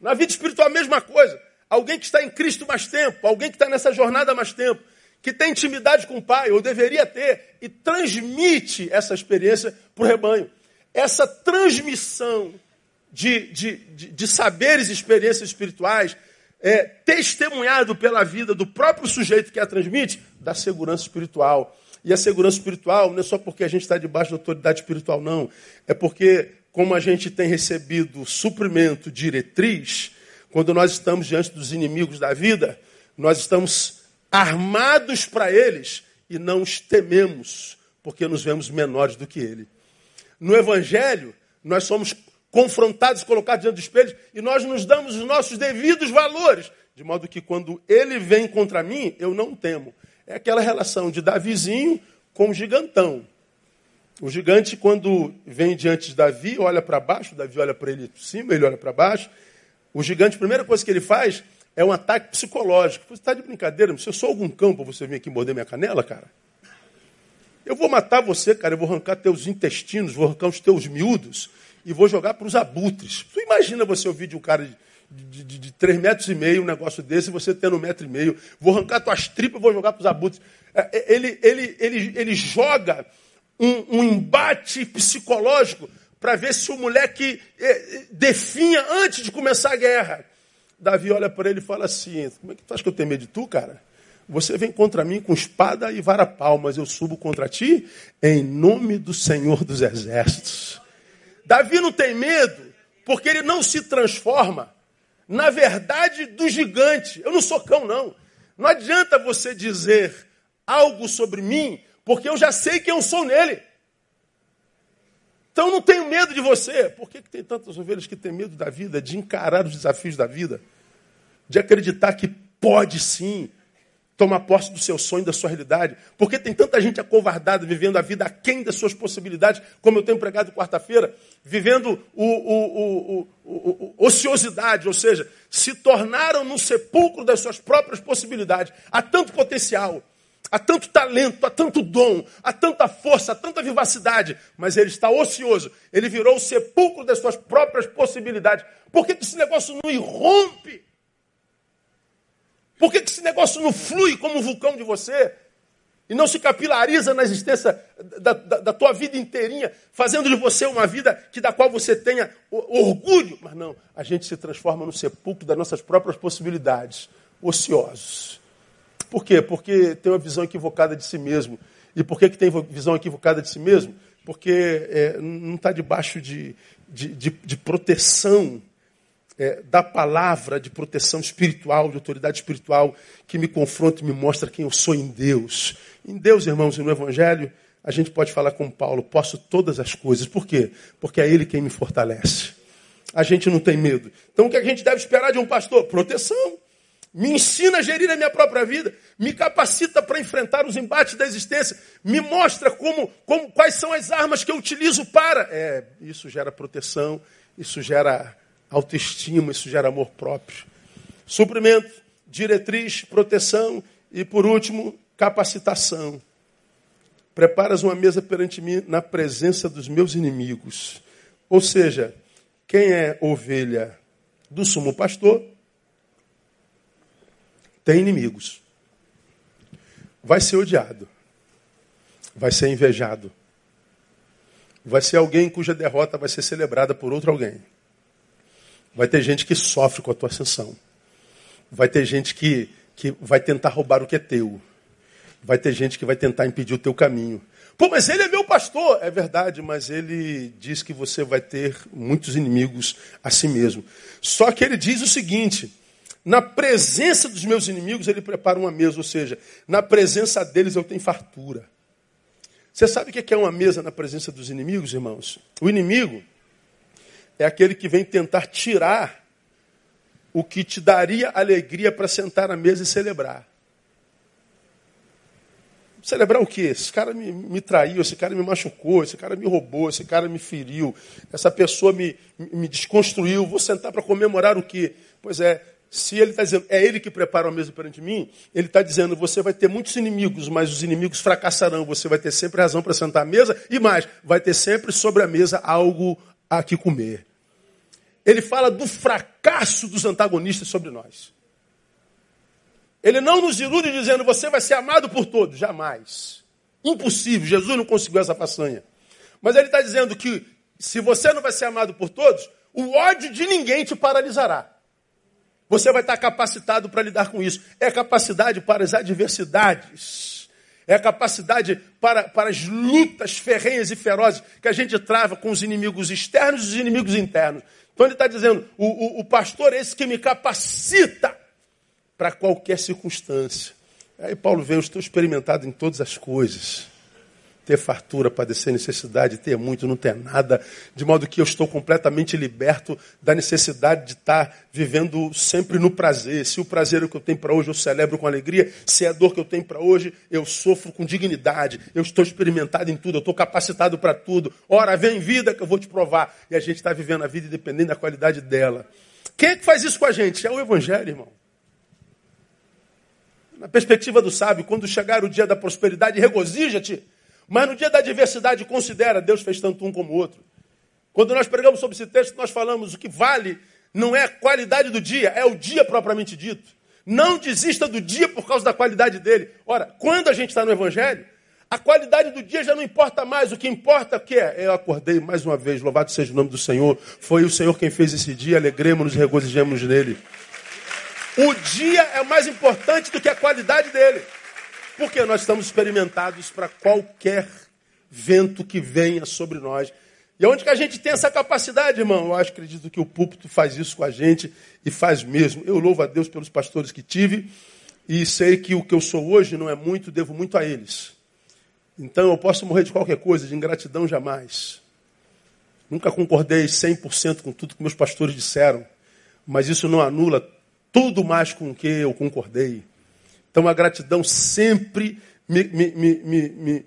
Na vida espiritual, a mesma coisa. Alguém que está em Cristo mais tempo, alguém que está nessa jornada mais tempo, que tem intimidade com o Pai, ou deveria ter, e transmite essa experiência para o rebanho. Essa transmissão de, de, de, de saberes e experiências espirituais, é, testemunhado pela vida do próprio sujeito que a transmite, dá segurança espiritual. E a segurança espiritual não é só porque a gente está debaixo da autoridade espiritual, não. É porque como a gente tem recebido suprimento, diretriz, quando nós estamos diante dos inimigos da vida, nós estamos armados para eles e não os tememos, porque nos vemos menores do que ele. No Evangelho, nós somos confrontados, colocados diante do espelho, e nós nos damos os nossos devidos valores, de modo que quando ele vem contra mim, eu não temo. É aquela relação de Davizinho com o gigantão. O gigante, quando vem diante de Davi, olha para baixo, Davi olha para ele de cima, ele olha para baixo. O gigante, a primeira coisa que ele faz é um ataque psicológico. Você está de brincadeira? Se eu sou algum cão para você vir aqui morder minha canela, cara? Eu vou matar você, cara. Eu vou arrancar teus intestinos, vou arrancar os teus miúdos e vou jogar para os abutres. Você imagina você ouvir de um cara de, de, de, de 3 metros e meio um negócio desse, você tendo um metro e meio. Vou arrancar tuas tripas e vou jogar para os abutres. É, é, ele, ele, ele, ele joga um, um embate psicológico para ver se o moleque eh, definha antes de começar a guerra. Davi olha para ele e fala assim: Como é que tu acha que eu tenho medo de tu, cara? Você vem contra mim com espada e vara palmas, eu subo contra ti em nome do Senhor dos Exércitos. Davi não tem medo porque ele não se transforma na verdade do gigante. Eu não sou cão, não. Não adianta você dizer algo sobre mim porque eu já sei quem eu sou nele. Então eu não tenho medo de você. Por que, que tem tantas ovelhas que têm medo da vida, de encarar os desafios da vida, de acreditar que pode sim tomar posse do seu sonho, da sua realidade? Por que tem tanta gente acovardada, vivendo a vida aquém das suas possibilidades, como eu tenho pregado quarta-feira, vivendo o, o, o, ociosidade, ou seja, se tornaram no sepulcro das suas próprias possibilidades. Há tanto potencial há tanto talento, há tanto dom, há tanta força, há tanta vivacidade, mas ele está ocioso. Ele virou o sepulcro das suas próprias possibilidades. Por que, que esse negócio não irrompe? Por que, que esse negócio não flui como um vulcão de você? E não se capilariza na existência da, da, da, tua vida inteirinha, fazendo de você uma vida que da qual você tenha orgulho. Mas não, a gente se transforma no sepulcro das nossas próprias possibilidades, ociosos. Por quê? Porque tem uma visão equivocada de si mesmo. E por que, que tem visão equivocada de si mesmo? Porque é, não está debaixo de, de, de, de proteção é, da palavra, de proteção espiritual, de autoridade espiritual, que me confronta e me mostra quem eu sou em Deus. Em Deus, irmãos, e no Evangelho, a gente pode falar com Paulo, posso todas as coisas. Por quê? Porque é Ele quem me fortalece. A gente não tem medo. Então o que a gente deve esperar de um pastor? Proteção me ensina a gerir a minha própria vida, me capacita para enfrentar os embates da existência, me mostra como, como, quais são as armas que eu utilizo para. É, isso gera proteção, isso gera autoestima, isso gera amor próprio. Suprimento, diretriz, proteção e, por último, capacitação. Preparas uma mesa perante mim na presença dos meus inimigos. Ou seja, quem é ovelha do sumo pastor tem inimigos. Vai ser odiado. Vai ser invejado. Vai ser alguém cuja derrota vai ser celebrada por outro alguém. Vai ter gente que sofre com a tua ascensão. Vai ter gente que, que vai tentar roubar o que é teu. Vai ter gente que vai tentar impedir o teu caminho. Pô, mas ele é meu pastor. É verdade, mas ele diz que você vai ter muitos inimigos a si mesmo. Só que ele diz o seguinte: na presença dos meus inimigos, ele prepara uma mesa, ou seja, na presença deles eu tenho fartura. Você sabe o que é uma mesa na presença dos inimigos, irmãos? O inimigo é aquele que vem tentar tirar o que te daria alegria para sentar à mesa e celebrar. Celebrar o quê? Esse cara me, me, traiu, esse cara me machucou, esse cara me roubou, esse cara me feriu, essa pessoa me, me desconstruiu. Vou sentar para comemorar o quê? Pois é, se ele está dizendo, é ele que prepara a mesa perante mim, ele está dizendo, você vai ter muitos inimigos, mas os inimigos fracassarão, você vai ter sempre razão para sentar à mesa, e mais, vai ter sempre sobre a mesa algo a que comer. Ele fala do fracasso dos antagonistas sobre nós. Ele não nos ilude dizendo você vai ser amado por todos. Jamais. Impossível. Jesus não conseguiu essa façanha. Mas ele está dizendo que se você não vai ser amado por todos, o ódio de ninguém te paralisará. Você vai estar capacitado para lidar com isso. É capacidade para as adversidades. É capacidade para, para as lutas ferrenhas e ferozes que a gente trava com os inimigos externos e os inimigos internos. Então ele está dizendo: o, o, o pastor é esse que me capacita para qualquer circunstância. Aí Paulo vê: Eu estou experimentado em todas as coisas. Ter fartura, padecer necessidade, ter muito, não ter nada, de modo que eu estou completamente liberto da necessidade de estar vivendo sempre no prazer. Se o prazer é o que eu tenho para hoje, eu celebro com alegria. Se é a dor que eu tenho para hoje, eu sofro com dignidade. Eu estou experimentado em tudo, eu estou capacitado para tudo. Ora, vem vida que eu vou te provar. E a gente está vivendo a vida independente da qualidade dela. Quem é que faz isso com a gente? É o Evangelho, irmão. Na perspectiva do sábio, quando chegar o dia da prosperidade, regozija-te. Mas no dia da adversidade, considera, Deus fez tanto um como o outro. Quando nós pregamos sobre esse texto, nós falamos o que vale não é a qualidade do dia, é o dia propriamente dito. Não desista do dia por causa da qualidade dele. Ora, quando a gente está no Evangelho, a qualidade do dia já não importa mais. O que importa é que é, eu acordei mais uma vez, louvado seja o nome do Senhor. Foi o Senhor quem fez esse dia, alegremos-nos e regozijemos nele. O dia é mais importante do que a qualidade dele. Porque nós estamos experimentados para qualquer vento que venha sobre nós. E onde que a gente tem essa capacidade, irmão? Eu acho, acredito que o púlpito faz isso com a gente e faz mesmo. Eu louvo a Deus pelos pastores que tive e sei que o que eu sou hoje não é muito, devo muito a eles. Então eu posso morrer de qualquer coisa, de ingratidão jamais. Nunca concordei 100% com tudo que meus pastores disseram, mas isso não anula tudo mais com o que eu concordei. Então a gratidão sempre me, me, me,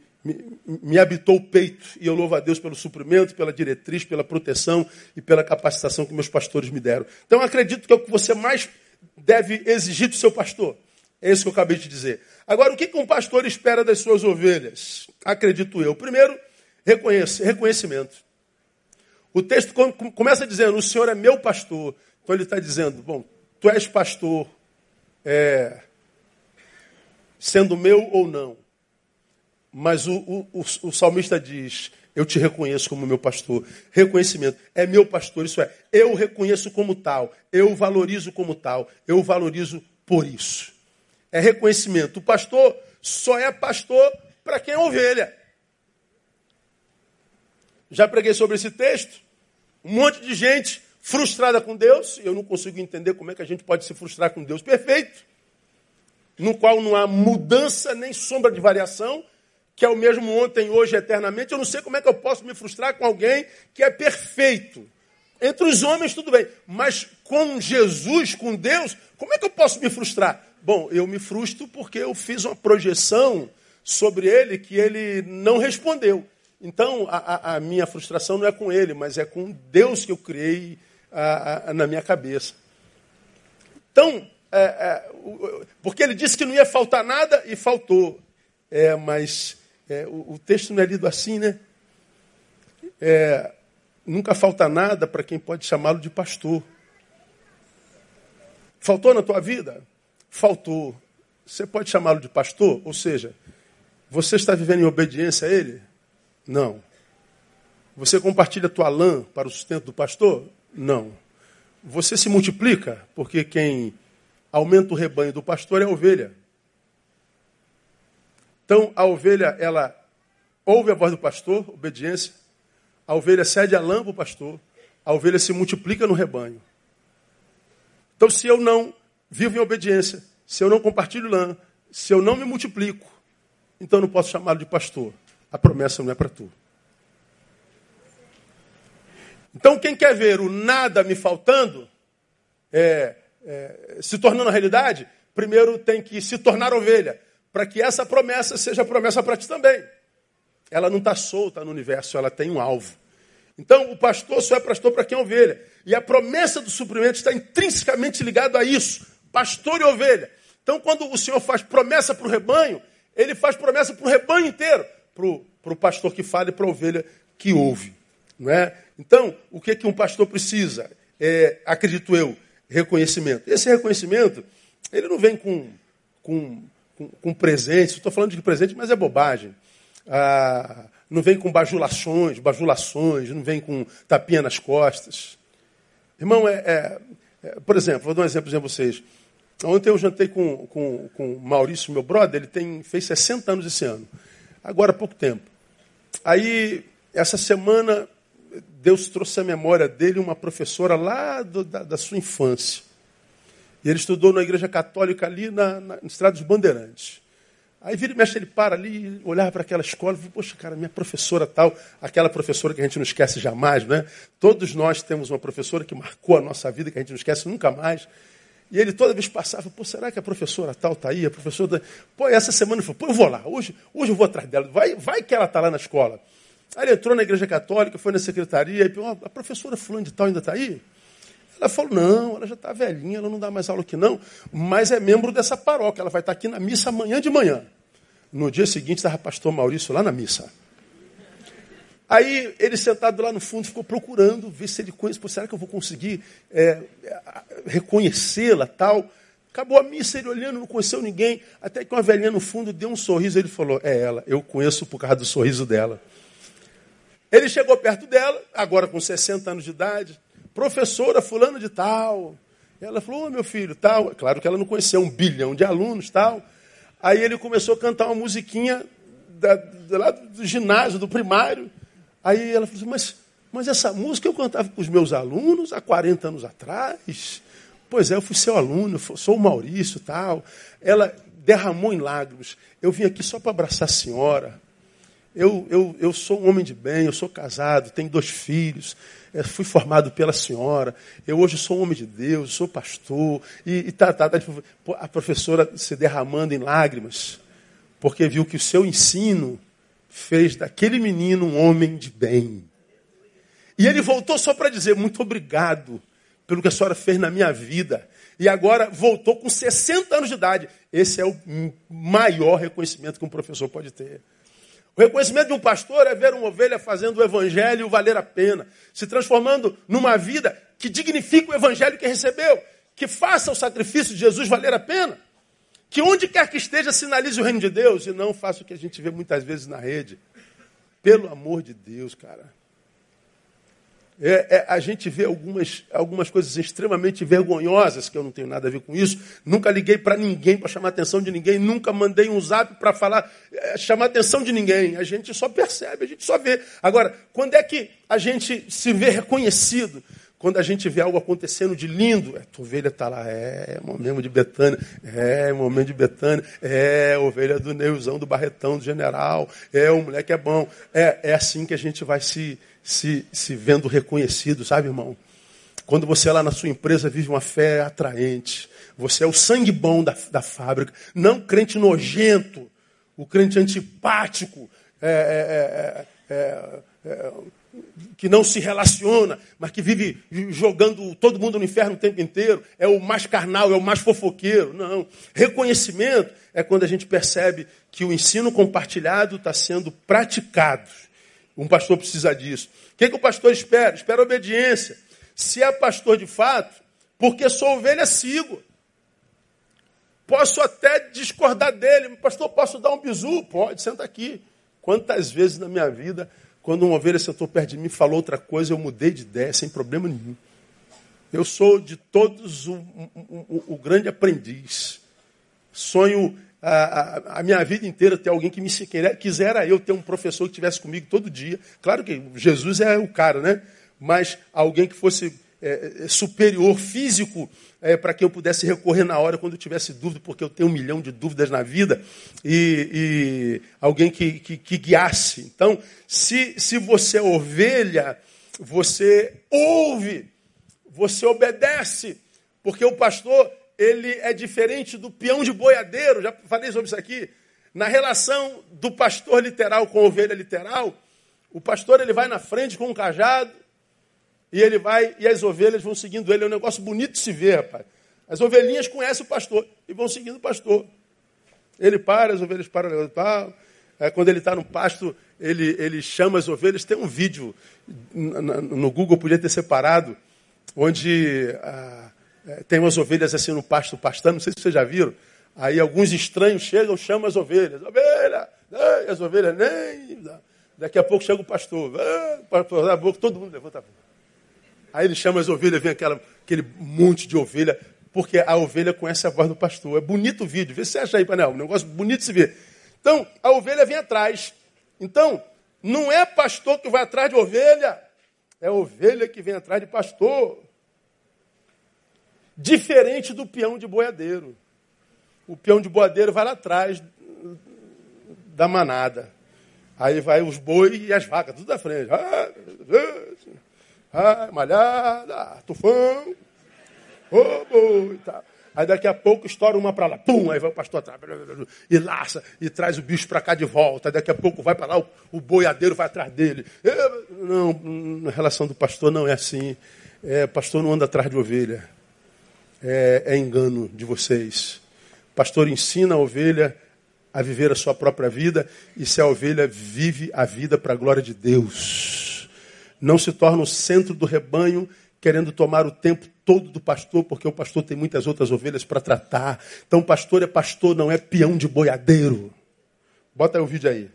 me, habitou o peito. E eu louvo a Deus pelo suprimento, pela diretriz, pela proteção e pela capacitação que meus pastores me deram. Então acredito que é o que você mais deve exigir do seu pastor. É isso que eu acabei de dizer. Agora, o que um pastor espera das suas ovelhas? Acredito eu. Primeiro, reconhecimento. O texto começa dizendo: O Senhor é meu pastor. Então ele está dizendo: Bom, tu és pastor, é, sendo meu ou não. Mas o, o, o, o salmista diz: Eu te reconheço como meu pastor. Reconhecimento. É meu pastor, isso é. Eu reconheço como tal. Eu valorizo como tal. Eu valorizo por isso. É reconhecimento. O pastor só é pastor para quem é ovelha. Já preguei sobre esse texto. Um monte de gente frustrada com Deus, eu não consigo entender como é que a gente pode se frustrar com Deus perfeito, no qual não há mudança nem sombra de variação, que é o mesmo ontem, hoje, eternamente. Eu não sei como é que eu posso me frustrar com alguém que é perfeito. Entre os homens, tudo bem, mas com Jesus, com Deus, como é que eu posso me frustrar? Bom, eu me frustro porque eu fiz uma projeção sobre ele que ele não respondeu. Então, a, a, minha frustração não é com ele, mas é com Deus que eu criei a, a, na minha cabeça. Então, é, é, porque ele disse que não ia faltar nada e faltou. É, mas é, o, o, texto não é lido assim, né? É, nunca falta nada para quem pode chamá-lo de pastor. Faltou na tua vida? Faltou. Você pode chamá-lo de pastor? Ou seja, você está vivendo em obediência a ele? Não. Você compartilha a tua lã para o sustento do pastor? Não. Você se multiplica, porque quem aumenta o rebanho do pastor é a ovelha. Então, a ovelha, ela ouve a voz do pastor, obediência. A ovelha cede a lã para o pastor. A ovelha se multiplica no rebanho. Então, se eu não vivo em obediência, se eu não compartilho lã, se eu não me multiplico, então não posso chamá-lo de pastor. A promessa não é para tu. Então, quem quer ver o nada me faltando, é, é, se tornando realidade, primeiro tem que se tornar ovelha, para que essa promessa seja promessa para ti também. Ela não está solta no universo, ela tem um alvo. Então, o pastor só é pastor para quem é ovelha. E a promessa do suprimento está intrinsecamente ligada a isso: pastor e ovelha. Então, quando o Senhor faz promessa para o rebanho, ele faz promessa para o rebanho inteiro, para o pastor que fala e para a ovelha que ouve. Não é? Então, o que, que um pastor precisa? É, acredito eu, reconhecimento. Esse reconhecimento, ele não vem com, com, com, com presentes, estou falando de presente, mas é bobagem. Ah, não vem com bajulações, bajulações, não vem com tapinha nas costas. Irmão, é, é, é por exemplo, vou dar um exemplo para vocês. Ontem eu jantei com, com, com o Maurício, meu brother, ele tem, fez 60 anos esse ano, agora há pouco tempo. Aí, essa semana, Deus trouxe à memória dele uma professora lá do, da, da, sua infância. E ele estudou na igreja católica ali na, na, na Estrada dos Bandeirantes. Aí vira e mexe, ele para ali, olhava para aquela escola e falou, poxa, cara, minha professora tal, aquela professora que a gente não esquece jamais, né? Todos nós temos uma professora que marcou a nossa vida, que a gente não esquece nunca mais. E ele toda vez passava, pô, será que a professora tal está aí? A professora. Pô, essa semana ele falou, pô, eu vou lá, hoje, hoje eu vou atrás dela, vai, vai que ela está lá na escola. Aí ele entrou na igreja católica, foi na secretaria e perguntou, a professora fulano de tal ainda está aí? Ela falou, não, ela já está velhinha, ela não dá mais aula aqui não, mas é membro dessa paróquia, ela vai estar tá aqui na missa amanhã de manhã. No dia seguinte estava pastor Maurício lá na missa. Aí ele sentado lá no fundo ficou procurando ver se ele conhece. Pô, será que eu vou conseguir é, reconhecê-la tal? Acabou a missa, ele olhando, não conheceu ninguém. Até que uma velhinha no fundo deu um sorriso. Ele falou: É ela, eu conheço por causa do sorriso dela. Ele chegou perto dela, agora com 60 anos de idade, professora fulano de tal. Ela falou: oh, meu filho, tal. Claro que ela não conheceu um bilhão de alunos, tal. Aí ele começou a cantar uma musiquinha da, da, lá do ginásio, do primário. Aí ela falou assim, mas, mas essa música eu cantava com os meus alunos há 40 anos atrás. Pois é, eu fui seu aluno, sou o Maurício tal. Ela derramou em lágrimas. Eu vim aqui só para abraçar a senhora. Eu, eu, eu sou um homem de bem, eu sou casado, tenho dois filhos, é, fui formado pela senhora, eu hoje sou um homem de Deus, sou pastor, e, e tá, tá, tá, a professora se derramando em lágrimas, porque viu que o seu ensino fez daquele menino um homem de bem. E ele voltou só para dizer: muito obrigado pelo que a senhora fez na minha vida. E agora voltou com 60 anos de idade. Esse é o maior reconhecimento que um professor pode ter. O reconhecimento de um pastor é ver uma ovelha fazendo o evangelho valer a pena, se transformando numa vida que dignifica o evangelho que recebeu, que faça o sacrifício de Jesus valer a pena, que onde quer que esteja sinalize o reino de Deus e não faça o que a gente vê muitas vezes na rede. Pelo amor de Deus, cara. É, é, a gente vê algumas, algumas coisas extremamente vergonhosas, que eu não tenho nada a ver com isso. Nunca liguei para ninguém para chamar a atenção de ninguém, nunca mandei um zap para falar, é, chamar a atenção de ninguém. A gente só percebe, a gente só vê. Agora, quando é que a gente se vê reconhecido? Quando a gente vê algo acontecendo de lindo, a tua ovelha está lá, é, momento de Betânia, é, momento de Betânia, é, ovelha do Neuzão, do Barretão, do General, é, o moleque é bom. É, é assim que a gente vai se, se, se vendo reconhecido, sabe, irmão? Quando você lá na sua empresa vive uma fé atraente, você é o sangue bom da, da fábrica, não crente nojento, o crente antipático, é, é, é, é, é que não se relaciona, mas que vive jogando todo mundo no inferno o tempo inteiro, é o mais carnal, é o mais fofoqueiro. Não. Reconhecimento é quando a gente percebe que o ensino compartilhado está sendo praticado. Um pastor precisa disso. O que, que o pastor espera? Espera obediência. Se é pastor de fato, porque sou ovelha, sigo. Posso até discordar dele. Pastor, posso dar um bisu? Pode, senta aqui. Quantas vezes na minha vida, quando uma ovelha sentou perto de mim e falou outra coisa, eu mudei de ideia sem problema nenhum. Eu sou de todos o, o, o grande aprendiz. Sonho a, a, a, minha vida inteira ter alguém que me quisera eu ter um professor que estivesse comigo todo dia. Claro que Jesus é o cara, né? Mas alguém que fosse é, é, superior físico é, para que eu pudesse recorrer na hora quando eu tivesse dúvida, porque eu tenho um milhão de dúvidas na vida, e, e alguém que, que, que, guiasse. Então, se, se você é ovelha, você ouve, você obedece, porque o pastor ele é diferente do peão de boiadeiro, já falei sobre isso aqui. Na relação do pastor literal com a ovelha literal, o pastor ele vai na frente com um cajado, e ele vai, e as ovelhas vão seguindo ele. É um negócio bonito de se ver, rapaz. As ovelhinhas conhecem o pastor e vão seguindo o pastor. Ele para, as ovelhas param, tal. É, quando ele está no pasto, ele, ele chama as ovelhas. Tem um vídeo no Google, podia ter separado, onde ah, é, tem umas ovelhas assim no pasto pastando. Não sei se vocês já viram. Aí alguns estranhos chegam, chamam as ovelhas. Ovelha! E as ovelhas nem. Daqui a pouco chega o pastor. Ah, boca, todo mundo levanta a boca. Aí ele chama as ovelhas, vem aquela, aquele monte de ovelha, porque a ovelha conhece a voz do pastor. É bonito o vídeo, vê se acha aí, Panel, um negócio bonito de se ver. Então, a ovelha vem atrás. Então, não é pastor que vai atrás de ovelha, é ovelha que vem atrás de pastor. Diferente do peão de boiadeiro. O peão de boiadeiro vai lá atrás da manada. Aí vai os bois e as vacas, tudo à frente. Ah, ah, malhada, tufão, oh, e tal. Aí daqui a pouco estoura uma para lá, pum, aí vai o pastor atrás, e laça, e traz o bicho para cá de volta. Aí daqui a pouco vai para lá, o, o, boiadeiro vai atrás dele. Não, na relação do pastor não é assim. É, pastor não anda atrás de ovelha. É, é engano de vocês. Pastor ensina a ovelha a viver a sua própria vida, e se a ovelha vive a vida para a glória de Deus não se torna o centro do rebanho, querendo tomar o tempo todo do pastor, porque o pastor tem muitas outras ovelhas para tratar. Então, pastor é pastor, não é peão de boiadeiro. Bota aí o vídeo aí.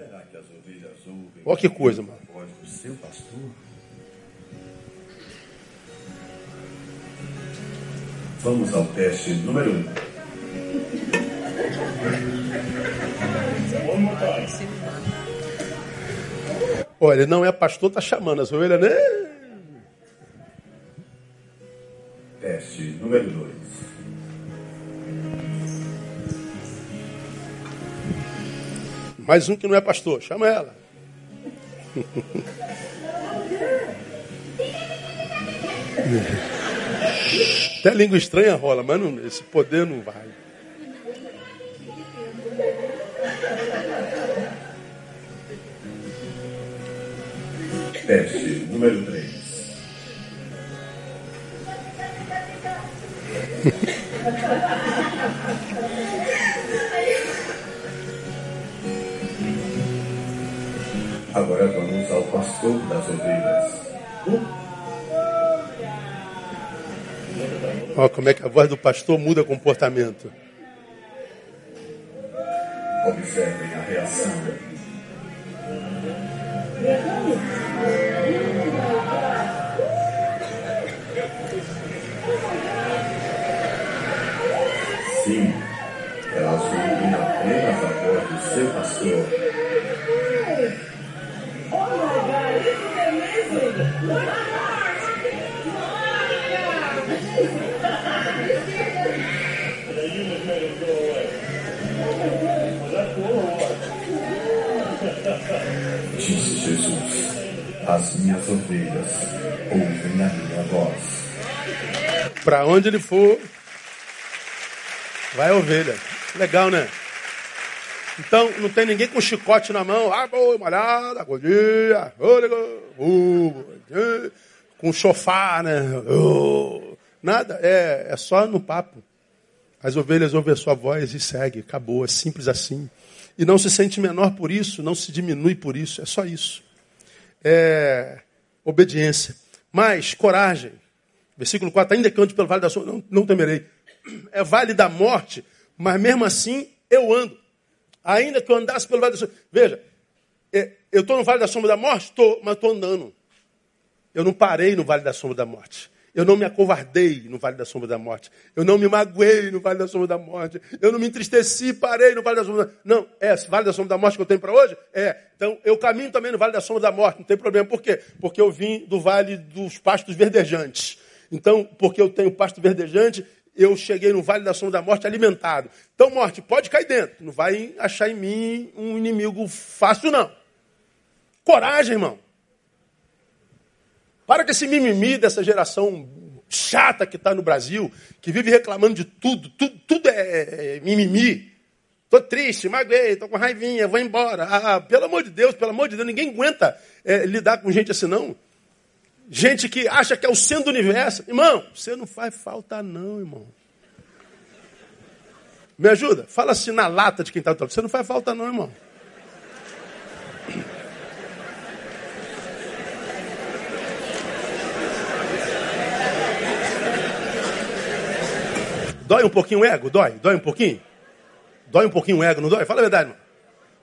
Olha que coisa, mano. Seu pastor. Vamos ao teste número 1. Um. Olha, não é pastor, está chamando as ovelhas, né? Teste número 2. Mais um que não é pastor, chama ela. Até língua estranha rola, mas não, esse poder não vai. Teste número 3. Agora vamos ao pastor das ovelhas. Olha como é que a voz do pastor muda comportamento. Observem a reação. Onde ele for, Vai a ovelha. Legal, né? Então, não tem ninguém com chicote na mão, ah, boi, malhada, godinha, com chofar, né? Nada, é, é só no papo. As ovelhas ouvem a sua voz e segue, acabou, é simples assim. E não se sente menor por isso, não se diminui por isso, é só isso. É obediência. Mas, coragem. Versículo 4, ainda que eu ande pelo vale da sombra, não, não temerei. É vale da morte, mas mesmo assim eu ando. Ainda que eu andasse pelo vale da sombra. Veja, é, eu estou no vale da sombra da morte? Estou, mas estou andando. Eu não parei no vale da sombra da morte. Eu não me acovardei no vale da sombra da morte. Eu não me magoei no vale da sombra da morte. Eu não me entristeci e parei no vale da sombra da morte. Não, é esse vale da sombra da morte que eu tenho para hoje? É. Então eu caminho também no vale da sombra da morte, não tem problema. Por quê? Porque eu vim do vale dos pastos verdejantes. Então, porque eu tenho pasto verdejante, eu cheguei no vale da sombra da morte alimentado. Então, morte, pode cair dentro. Não vai achar em mim um inimigo fácil, não. Coragem, irmão. Para com esse mimimi dessa geração chata que está no Brasil, que vive reclamando de tudo, tudo, tudo é, é, é mimimi. Estou triste, magoei, estou com raivinha, vou embora. Ah, pelo amor de Deus, pelo amor de Deus, ninguém aguenta é, lidar com gente assim, não. Gente que acha que é o centro do universo. Irmão, você não faz falta, não, irmão. Me ajuda? Fala assim na lata de quem está do Você não faz falta, não, irmão. Dói um pouquinho o ego? Dói? Dói um pouquinho? Dói um pouquinho o ego, não dói? Fala a verdade, irmão.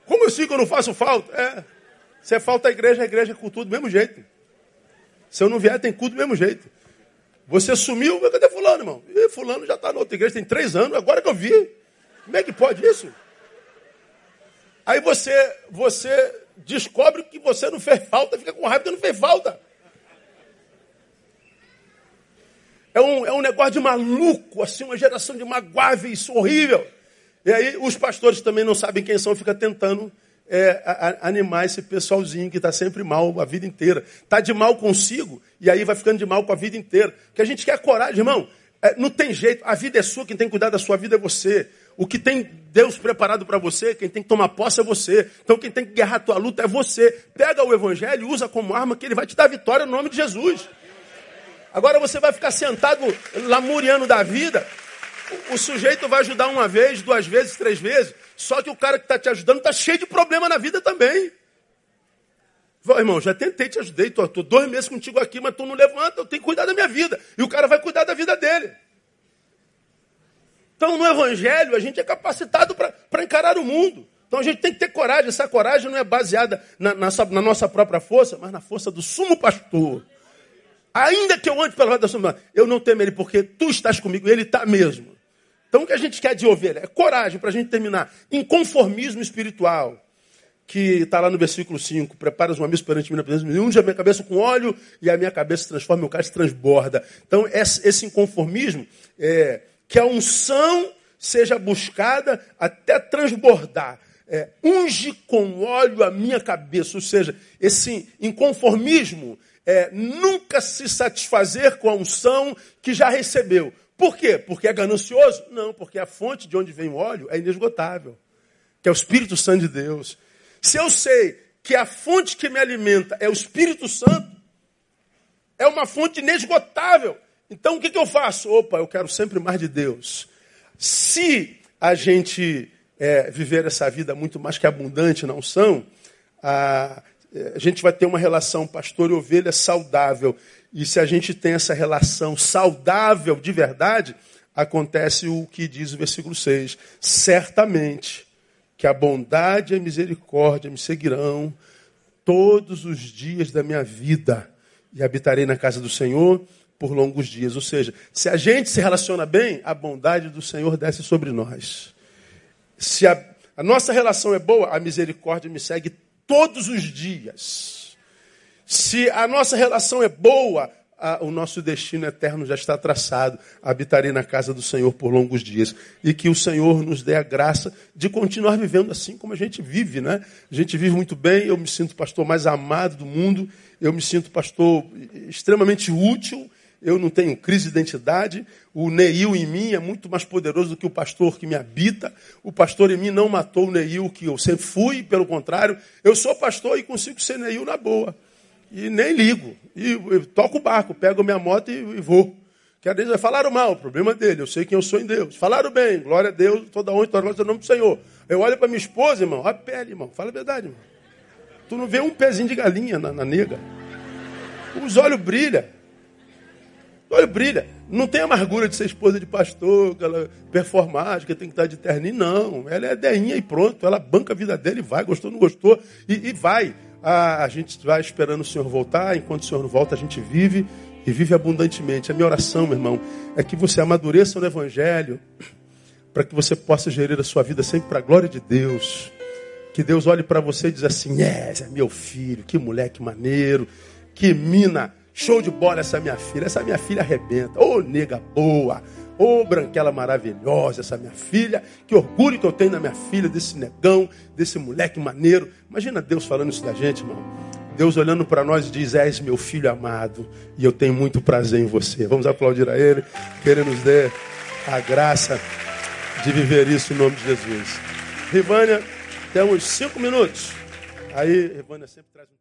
Como assim que eu não faço falta? É. Se é falta a igreja, a igreja é cultua do mesmo jeito. Se eu não vier, tem culto do mesmo jeito. Você sumiu, cadê fulano, irmão? E fulano já está na outra igreja, tem três anos, agora que eu vi. Como é que pode isso? Aí você, você descobre que você não fez falta, fica com raiva que não fez falta. É um, é um negócio de maluco, assim, uma geração de magoáveis, horrível. E aí os pastores também não sabem quem são, fica tentando é, a, animar esse pessoalzinho que está sempre mal a vida inteira. Está de mal consigo e aí vai ficando de mal com a vida inteira. Que a gente quer coragem, irmão. É, não tem jeito, a vida é sua, quem tem que cuidar da sua vida é você. O que tem Deus preparado para você, quem tem que tomar posse é você. Então quem tem que guerrar a tua luta é você. Pega o evangelho e usa como arma que ele vai te dar vitória no nome de Jesus. Agora você vai ficar sentado lamuriano da vida. O, sujeito vai ajudar uma vez, duas vezes, três vezes. Só que o cara que está te ajudando está cheio de problema na vida também. Irmão, já tentei te ajudar, estou dois meses contigo aqui, mas tu não levanta, eu tenho que cuidar da minha vida. E o cara vai cuidar da vida dele. Então, no Evangelho, a gente é capacitado para encarar o mundo. Então, a gente tem que ter coragem. Essa coragem não é baseada na, na, na nossa própria força, mas na força do sumo pastor. Ainda que eu ande pela roda da sua eu não temerei, porque tu estás comigo ele está mesmo. Então o que a gente quer de ovelha? É coragem para a gente terminar. Inconformismo espiritual. Que está lá no versículo 5. Preparas uma mesa perante mim na presença de unge a minha cabeça com óleo e a minha cabeça se transforma, meu cálice transborda. Então esse inconformismo é que a unção seja buscada até transbordar. É, unge com óleo a minha cabeça. Ou seja, esse inconformismo é nunca se satisfazer com a unção que já recebeu. Por quê? Porque é ganancioso? Não, porque a fonte de onde vem o óleo é inesgotável, que é o Espírito Santo de Deus. Se eu sei que a fonte que me alimenta é o Espírito Santo, é uma fonte inesgotável. Então o que, que eu faço? Opa, eu quero sempre mais de Deus. Se a gente é, viver essa vida muito mais que abundante na unção, a, a gente vai ter uma relação pastor e ovelha saudável. E se a gente tem essa relação saudável de verdade, acontece o que diz o versículo 6. Certamente que a bondade e a misericórdia me seguirão todos os dias da minha vida e habitarei na casa do Senhor por longos dias. Ou seja, se a gente se relaciona bem, a bondade do Senhor desce sobre nós. Se a, a nossa relação é boa, a misericórdia me segue todos os dias. Se a nossa relação é boa, a, o nosso destino eterno já está traçado. Habitarei na casa do Senhor por longos dias. E que o Senhor nos dê a graça de continuar vivendo assim como a gente vive, né? A gente vive muito bem, eu me sinto pastor mais amado do mundo, eu me sinto pastor extremamente útil. eu não tenho crise de identidade, o Neil em mim é muito mais poderoso do que o pastor que me habita, o pastor em mim não matou o Neil que eu sempre fui, pelo contrário, eu sou pastor e consigo ser Neil na boa. E nem ligo. E, toco o barco, pego minha moto e, e vou. Que às vezes vai falar mal, o problema dele, eu sei quem eu sou em Deus. Falaram bem, glória a Deus, toda honra e toda glória no nome do Senhor. Eu olho para minha esposa, irmão, a pele, irmão, fala a verdade, irmão. Tu não vê um pezinho de galinha na, na nega. Os olhos brilham. O olho brilha. Não tem amargura de ser esposa de pastor, aquela performática, tem que estar de terninho, não. Ela é deinha e pronto. Ela banca a vida dele e vai, gostou, não gostou, e, e vai. A, a gente vai esperando o Senhor voltar, enquanto o Senhor não volta, a gente vive e vive abundantemente. A minha oração, meu irmão, é que você amadureça no Evangelho, para que você possa gerir a sua vida sempre para a glória de Deus. Que Deus olhe para você e diz assim: é, é meu filho, que moleque maneiro, que mina, show de bola essa minha filha, essa minha filha arrebenta, ô oh, nega boa, ô oh, branquela maravilhosa, essa minha filha, que orgulho que eu tenho na minha filha, desse negão, desse moleque maneiro. Imagina Deus falando isso da gente, irmão. Deus olhando para nós diz: És meu filho amado e eu tenho muito prazer em você. Vamos aplaudir a Ele, que Ele nos dê a graça de viver isso em nome de Jesus. Rivânia, temos cinco minutos. Aí, Rivânia sempre traz um